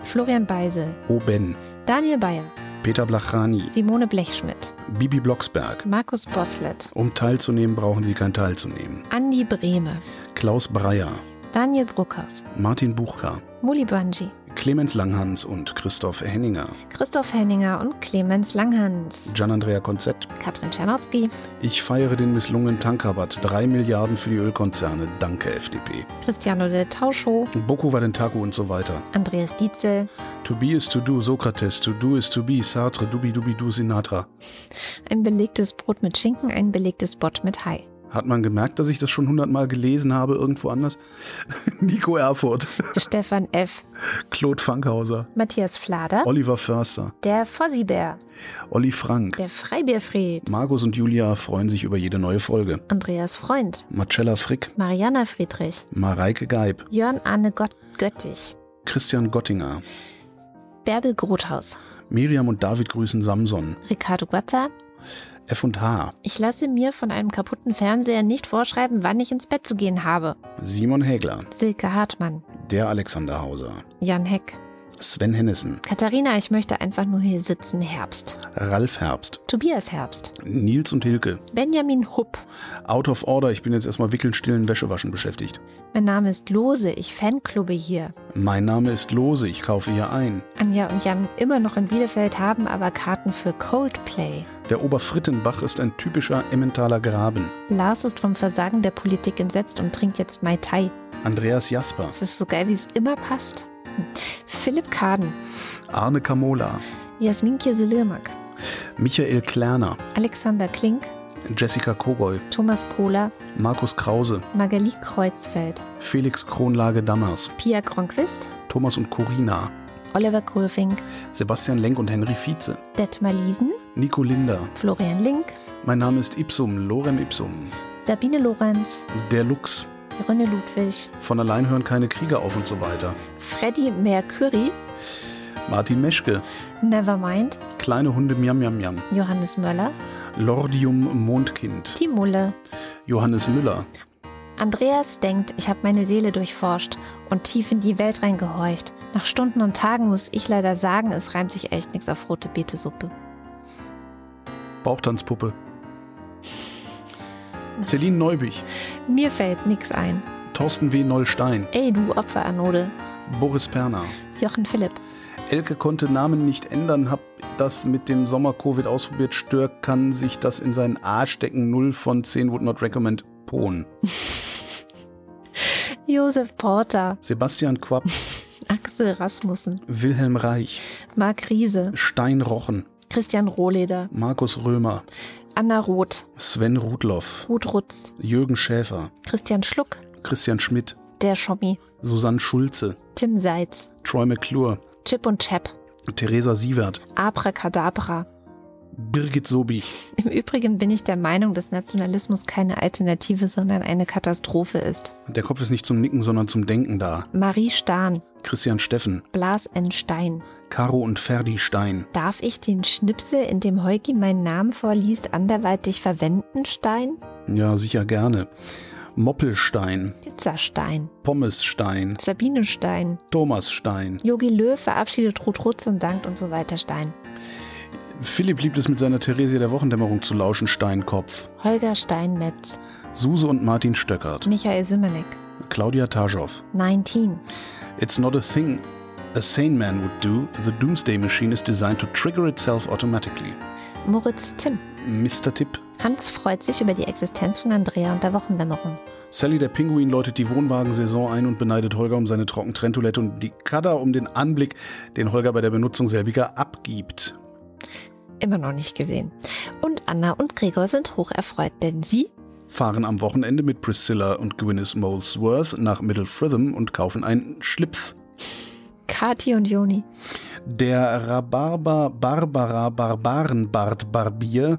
Florian Beise, Oben. Daniel Bayer, Peter Blachani. Simone Blechschmidt, Bibi Blocksberg. Markus Boslett, Um teilzunehmen, brauchen Sie kein Teilzunehmen. Andi Brehme, Klaus Breyer. Daniel Bruckhaus, Martin Buchka. Muli Banji, Clemens Langhans und Christoph Henninger. Christoph Henninger und Clemens Langhans, Gian-Andrea Konzett. Katrin Czernowski, Ich feiere den misslungenen Tankrabatt. Drei Milliarden für die Ölkonzerne. Danke, FDP. Cristiano del Tauscho, Boku Vadentaku und so weiter. Andreas Dietzel, To be is to do, Sokrates. To do is to be, Sartre. Dubi dubi du, Sinatra. ein belegtes Brot mit Schinken, ein belegtes Bott mit Hai. Hat man gemerkt, dass ich das schon hundertmal gelesen habe, irgendwo anders? Nico Erfurt. Stefan F., Claude Fankhauser. Matthias Flader, Oliver Förster. der Fossibär, Olli Frank. der Freibierfried, Markus und Julia freuen sich über jede neue Folge. Andreas Freund, Marcella Frick. Mariana Friedrich, Mareike Geib. Jörn Arne Gott Göttich, Christian Gottinger. Bärbel Grothaus, Miriam und David grüßen Samson. Ricardo Guatta. F&H. Ich lasse mir von einem kaputten Fernseher nicht vorschreiben, wann ich ins Bett zu gehen habe. Simon Hägler. Silke Hartmann, Der Alexander Hauser. Jan Heck, Sven Hennissen. Katharina, ich möchte einfach nur hier sitzen, Herbst. Ralf Herbst. Tobias Herbst, Nils und Hilke. Benjamin Hupp. Out of Order. Ich bin jetzt erstmal wickeln, stillen, Wäschewaschen beschäftigt. Mein Name ist Lose, ich Fanclubbe hier. Mein Name ist Lose. Ich kaufe hier ein. Anja und Jan immer noch in Bielefeld haben aber Karten für Coldplay. Der Oberfrittenbach ist ein typischer Emmentaler Graben. Lars ist vom Versagen der Politik entsetzt und trinkt jetzt Mai Tai. Andreas Jasper. Es ist so geil, wie es immer passt. Philipp Kaden, Arne Kamola. Jasmin Kirselirmak, Michael Klerner. Alexander Klink, Jessica Kogoy. Thomas Kohler, Markus Krause. Magali Kreuzfeld, Felix Kronlage-Dammers. Pia Kronquist, Thomas und Corina. Oliver Kohlfink, Sebastian Lenk und Henry Vize. Detmar Liesen, Nico Linder. Florian Link, Mein Name ist Ipsum, Lorem Ipsum. Sabine Lorenz, Der Lux. René Ludwig, Von allein hören keine Kriege auf und so weiter. Freddie Mercury, Martin Meschke. Nevermind, Kleine Hunde Miam Miam Miam. Johannes Möller, Lordium Mondkind. die Mulle. Johannes Müller. Andreas denkt, ich habe meine Seele durchforscht und tief in die Welt reingehorcht. Nach Stunden und Tagen muss ich leider sagen, es reimt sich echt nichts auf rote Beetesuppe. Bauchtanzpuppe. Celine Neubich. Mir fällt nix ein. Thorsten W. Nollstein. Ey, du Opferanode. Boris Perner. Jochen Philipp. Elke konnte Namen nicht ändern, hab das mit dem Sommer-Covid ausprobiert. Stör kann sich das in seinen A stecken. 0 von 10 would not recommend. Pohn. Josef Porter. Sebastian Quapp. Axel Rasmussen. Wilhelm Reich. Marc Riese. Stein Rochen. Christian Rohleder. Markus Römer. Anna Roth. Sven Rudloff. Ruth Rutz. Jürgen Schäfer. Christian Schluck. Christian Schmidt. Der Schommi. Susanne Schulze. Tim Seitz. Troy McClure. Chip und Chap. Theresa Sievert. Abracadabra. Birgit Sobich. Im Übrigen bin ich der Meinung, dass Nationalismus keine Alternative, sondern eine Katastrophe ist. Der Kopf ist nicht zum Nicken, sondern zum Denken da. Marie Stahn. Christian Steffen. Blas N. Stein. Caro und Ferdi Stein. Darf ich den Schnipsel, in dem Heuki meinen Namen vorliest, anderweitig verwenden, Stein? Ja, sicher gerne. Moppelstein. Pizzastein. Pommesstein. Sabine Stein. Thomas Stein. Yogi Löw verabschiedet Ruth Rutz und dankt und so weiter Stein. Philipp liebt es mit seiner Theresia der Wochendämmerung zu lauschen, Steinkopf. Holger Steinmetz. Suse und Martin Stöckert. Michael Sümenek. Claudia Taschow. 19. It's not a thing a sane man would do. The Doomsday Machine is designed to trigger itself automatically. Moritz Timm. Mr. Tipp. Hans freut sich über die Existenz von Andrea und der Wochendämmerung. Sally der Pinguin läutet die Wohnwagensaison ein und beneidet Holger um seine Trockentrenntoilette und die Kada um den Anblick, den Holger bei der Benutzung selbiger abgibt. Immer noch nicht gesehen. Und Anna und Gregor sind hocherfreut, denn sie Fahren am Wochenende mit Priscilla und Gwyneth Molesworth nach Middle Fritham und kaufen einen Schlipf. Kati und Joni. Der Rhabarber Barbara Barbarenbart Barbier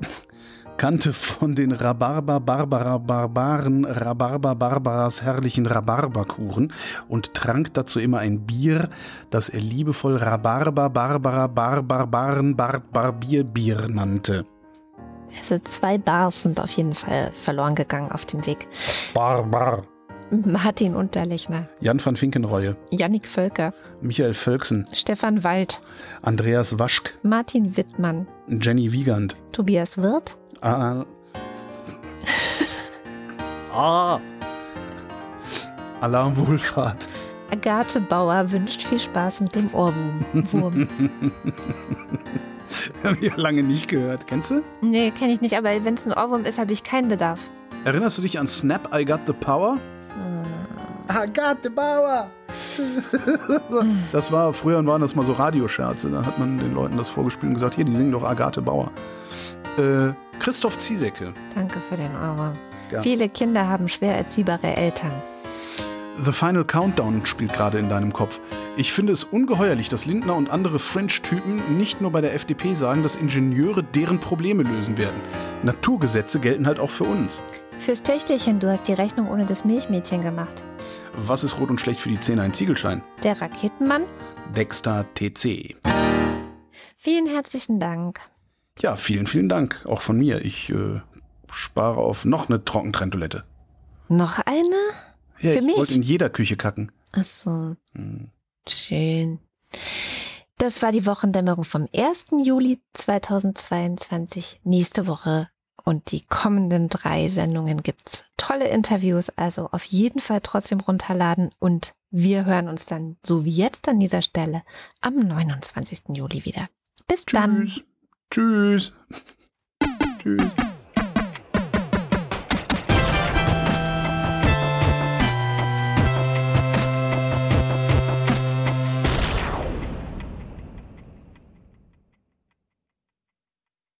kannte von den Rhabarber Barbara Barbaren Rhabarber Barbaras herrlichen Rhabarberkuchen und trank dazu immer ein Bier, das er liebevoll Rhabarber Barbara Barbarbarenbart Barbierbier nannte. Also zwei Bars sind auf jeden Fall verloren gegangen auf dem Weg. Barbar. Martin Unterlechner, Jan van Finkenreue, Jannik Völker, Michael Völksen, Stefan Wald, Andreas Waschk, Martin Wittmann, Jenny Wiegand, Tobias Wirth, Ah. ah. Alarmwohlfahrt. Agathe Bauer wünscht viel Spaß mit dem Ohrwurm. Wurm. Hab ich ja lange nicht gehört. Kennst du? nee, kenne ich nicht, aber wenn es ein Ohrwurm ist, habe ich keinen Bedarf. Erinnerst du dich an Snap I Got the Power? I got the power. das war, früher waren das mal so Radioscherze. Da hat man den Leuten das vorgespielt und gesagt, hier, die singen doch Agathe Bauer. Äh, Christoph Ziesecke. Danke für den Ohrwurm. Ja. Viele Kinder haben schwer erziehbare Eltern. The Final Countdown spielt gerade in deinem Kopf. Ich finde es ungeheuerlich, dass Lindner und andere French-Typen nicht nur bei der FDP sagen, dass Ingenieure deren Probleme lösen werden. Naturgesetze gelten halt auch für uns. Fürs Töchterchen, du hast die Rechnung ohne das Milchmädchen gemacht. Was ist rot und schlecht für die Zähne? Ein Ziegelschein. Der Raketenmann? Dexter TC. Vielen herzlichen Dank. Ja, vielen, vielen Dank. Auch von mir. Ich äh, spare auf noch eine Trockentrenntoilette. Noch eine? Ja, Für ich mich? wollte in jeder Küche kacken. Ach so, Hm. schön. Das war die Wochendämmerung vom 1. Juli 2022. Nächste Woche und die kommenden drei Sendungen gibt's tolle Interviews, also auf jeden Fall trotzdem runterladen und wir hören uns dann, so wie jetzt an dieser Stelle, am 29. Juli wieder. Bis dann. Tschüss. Tschüss. Tschüss.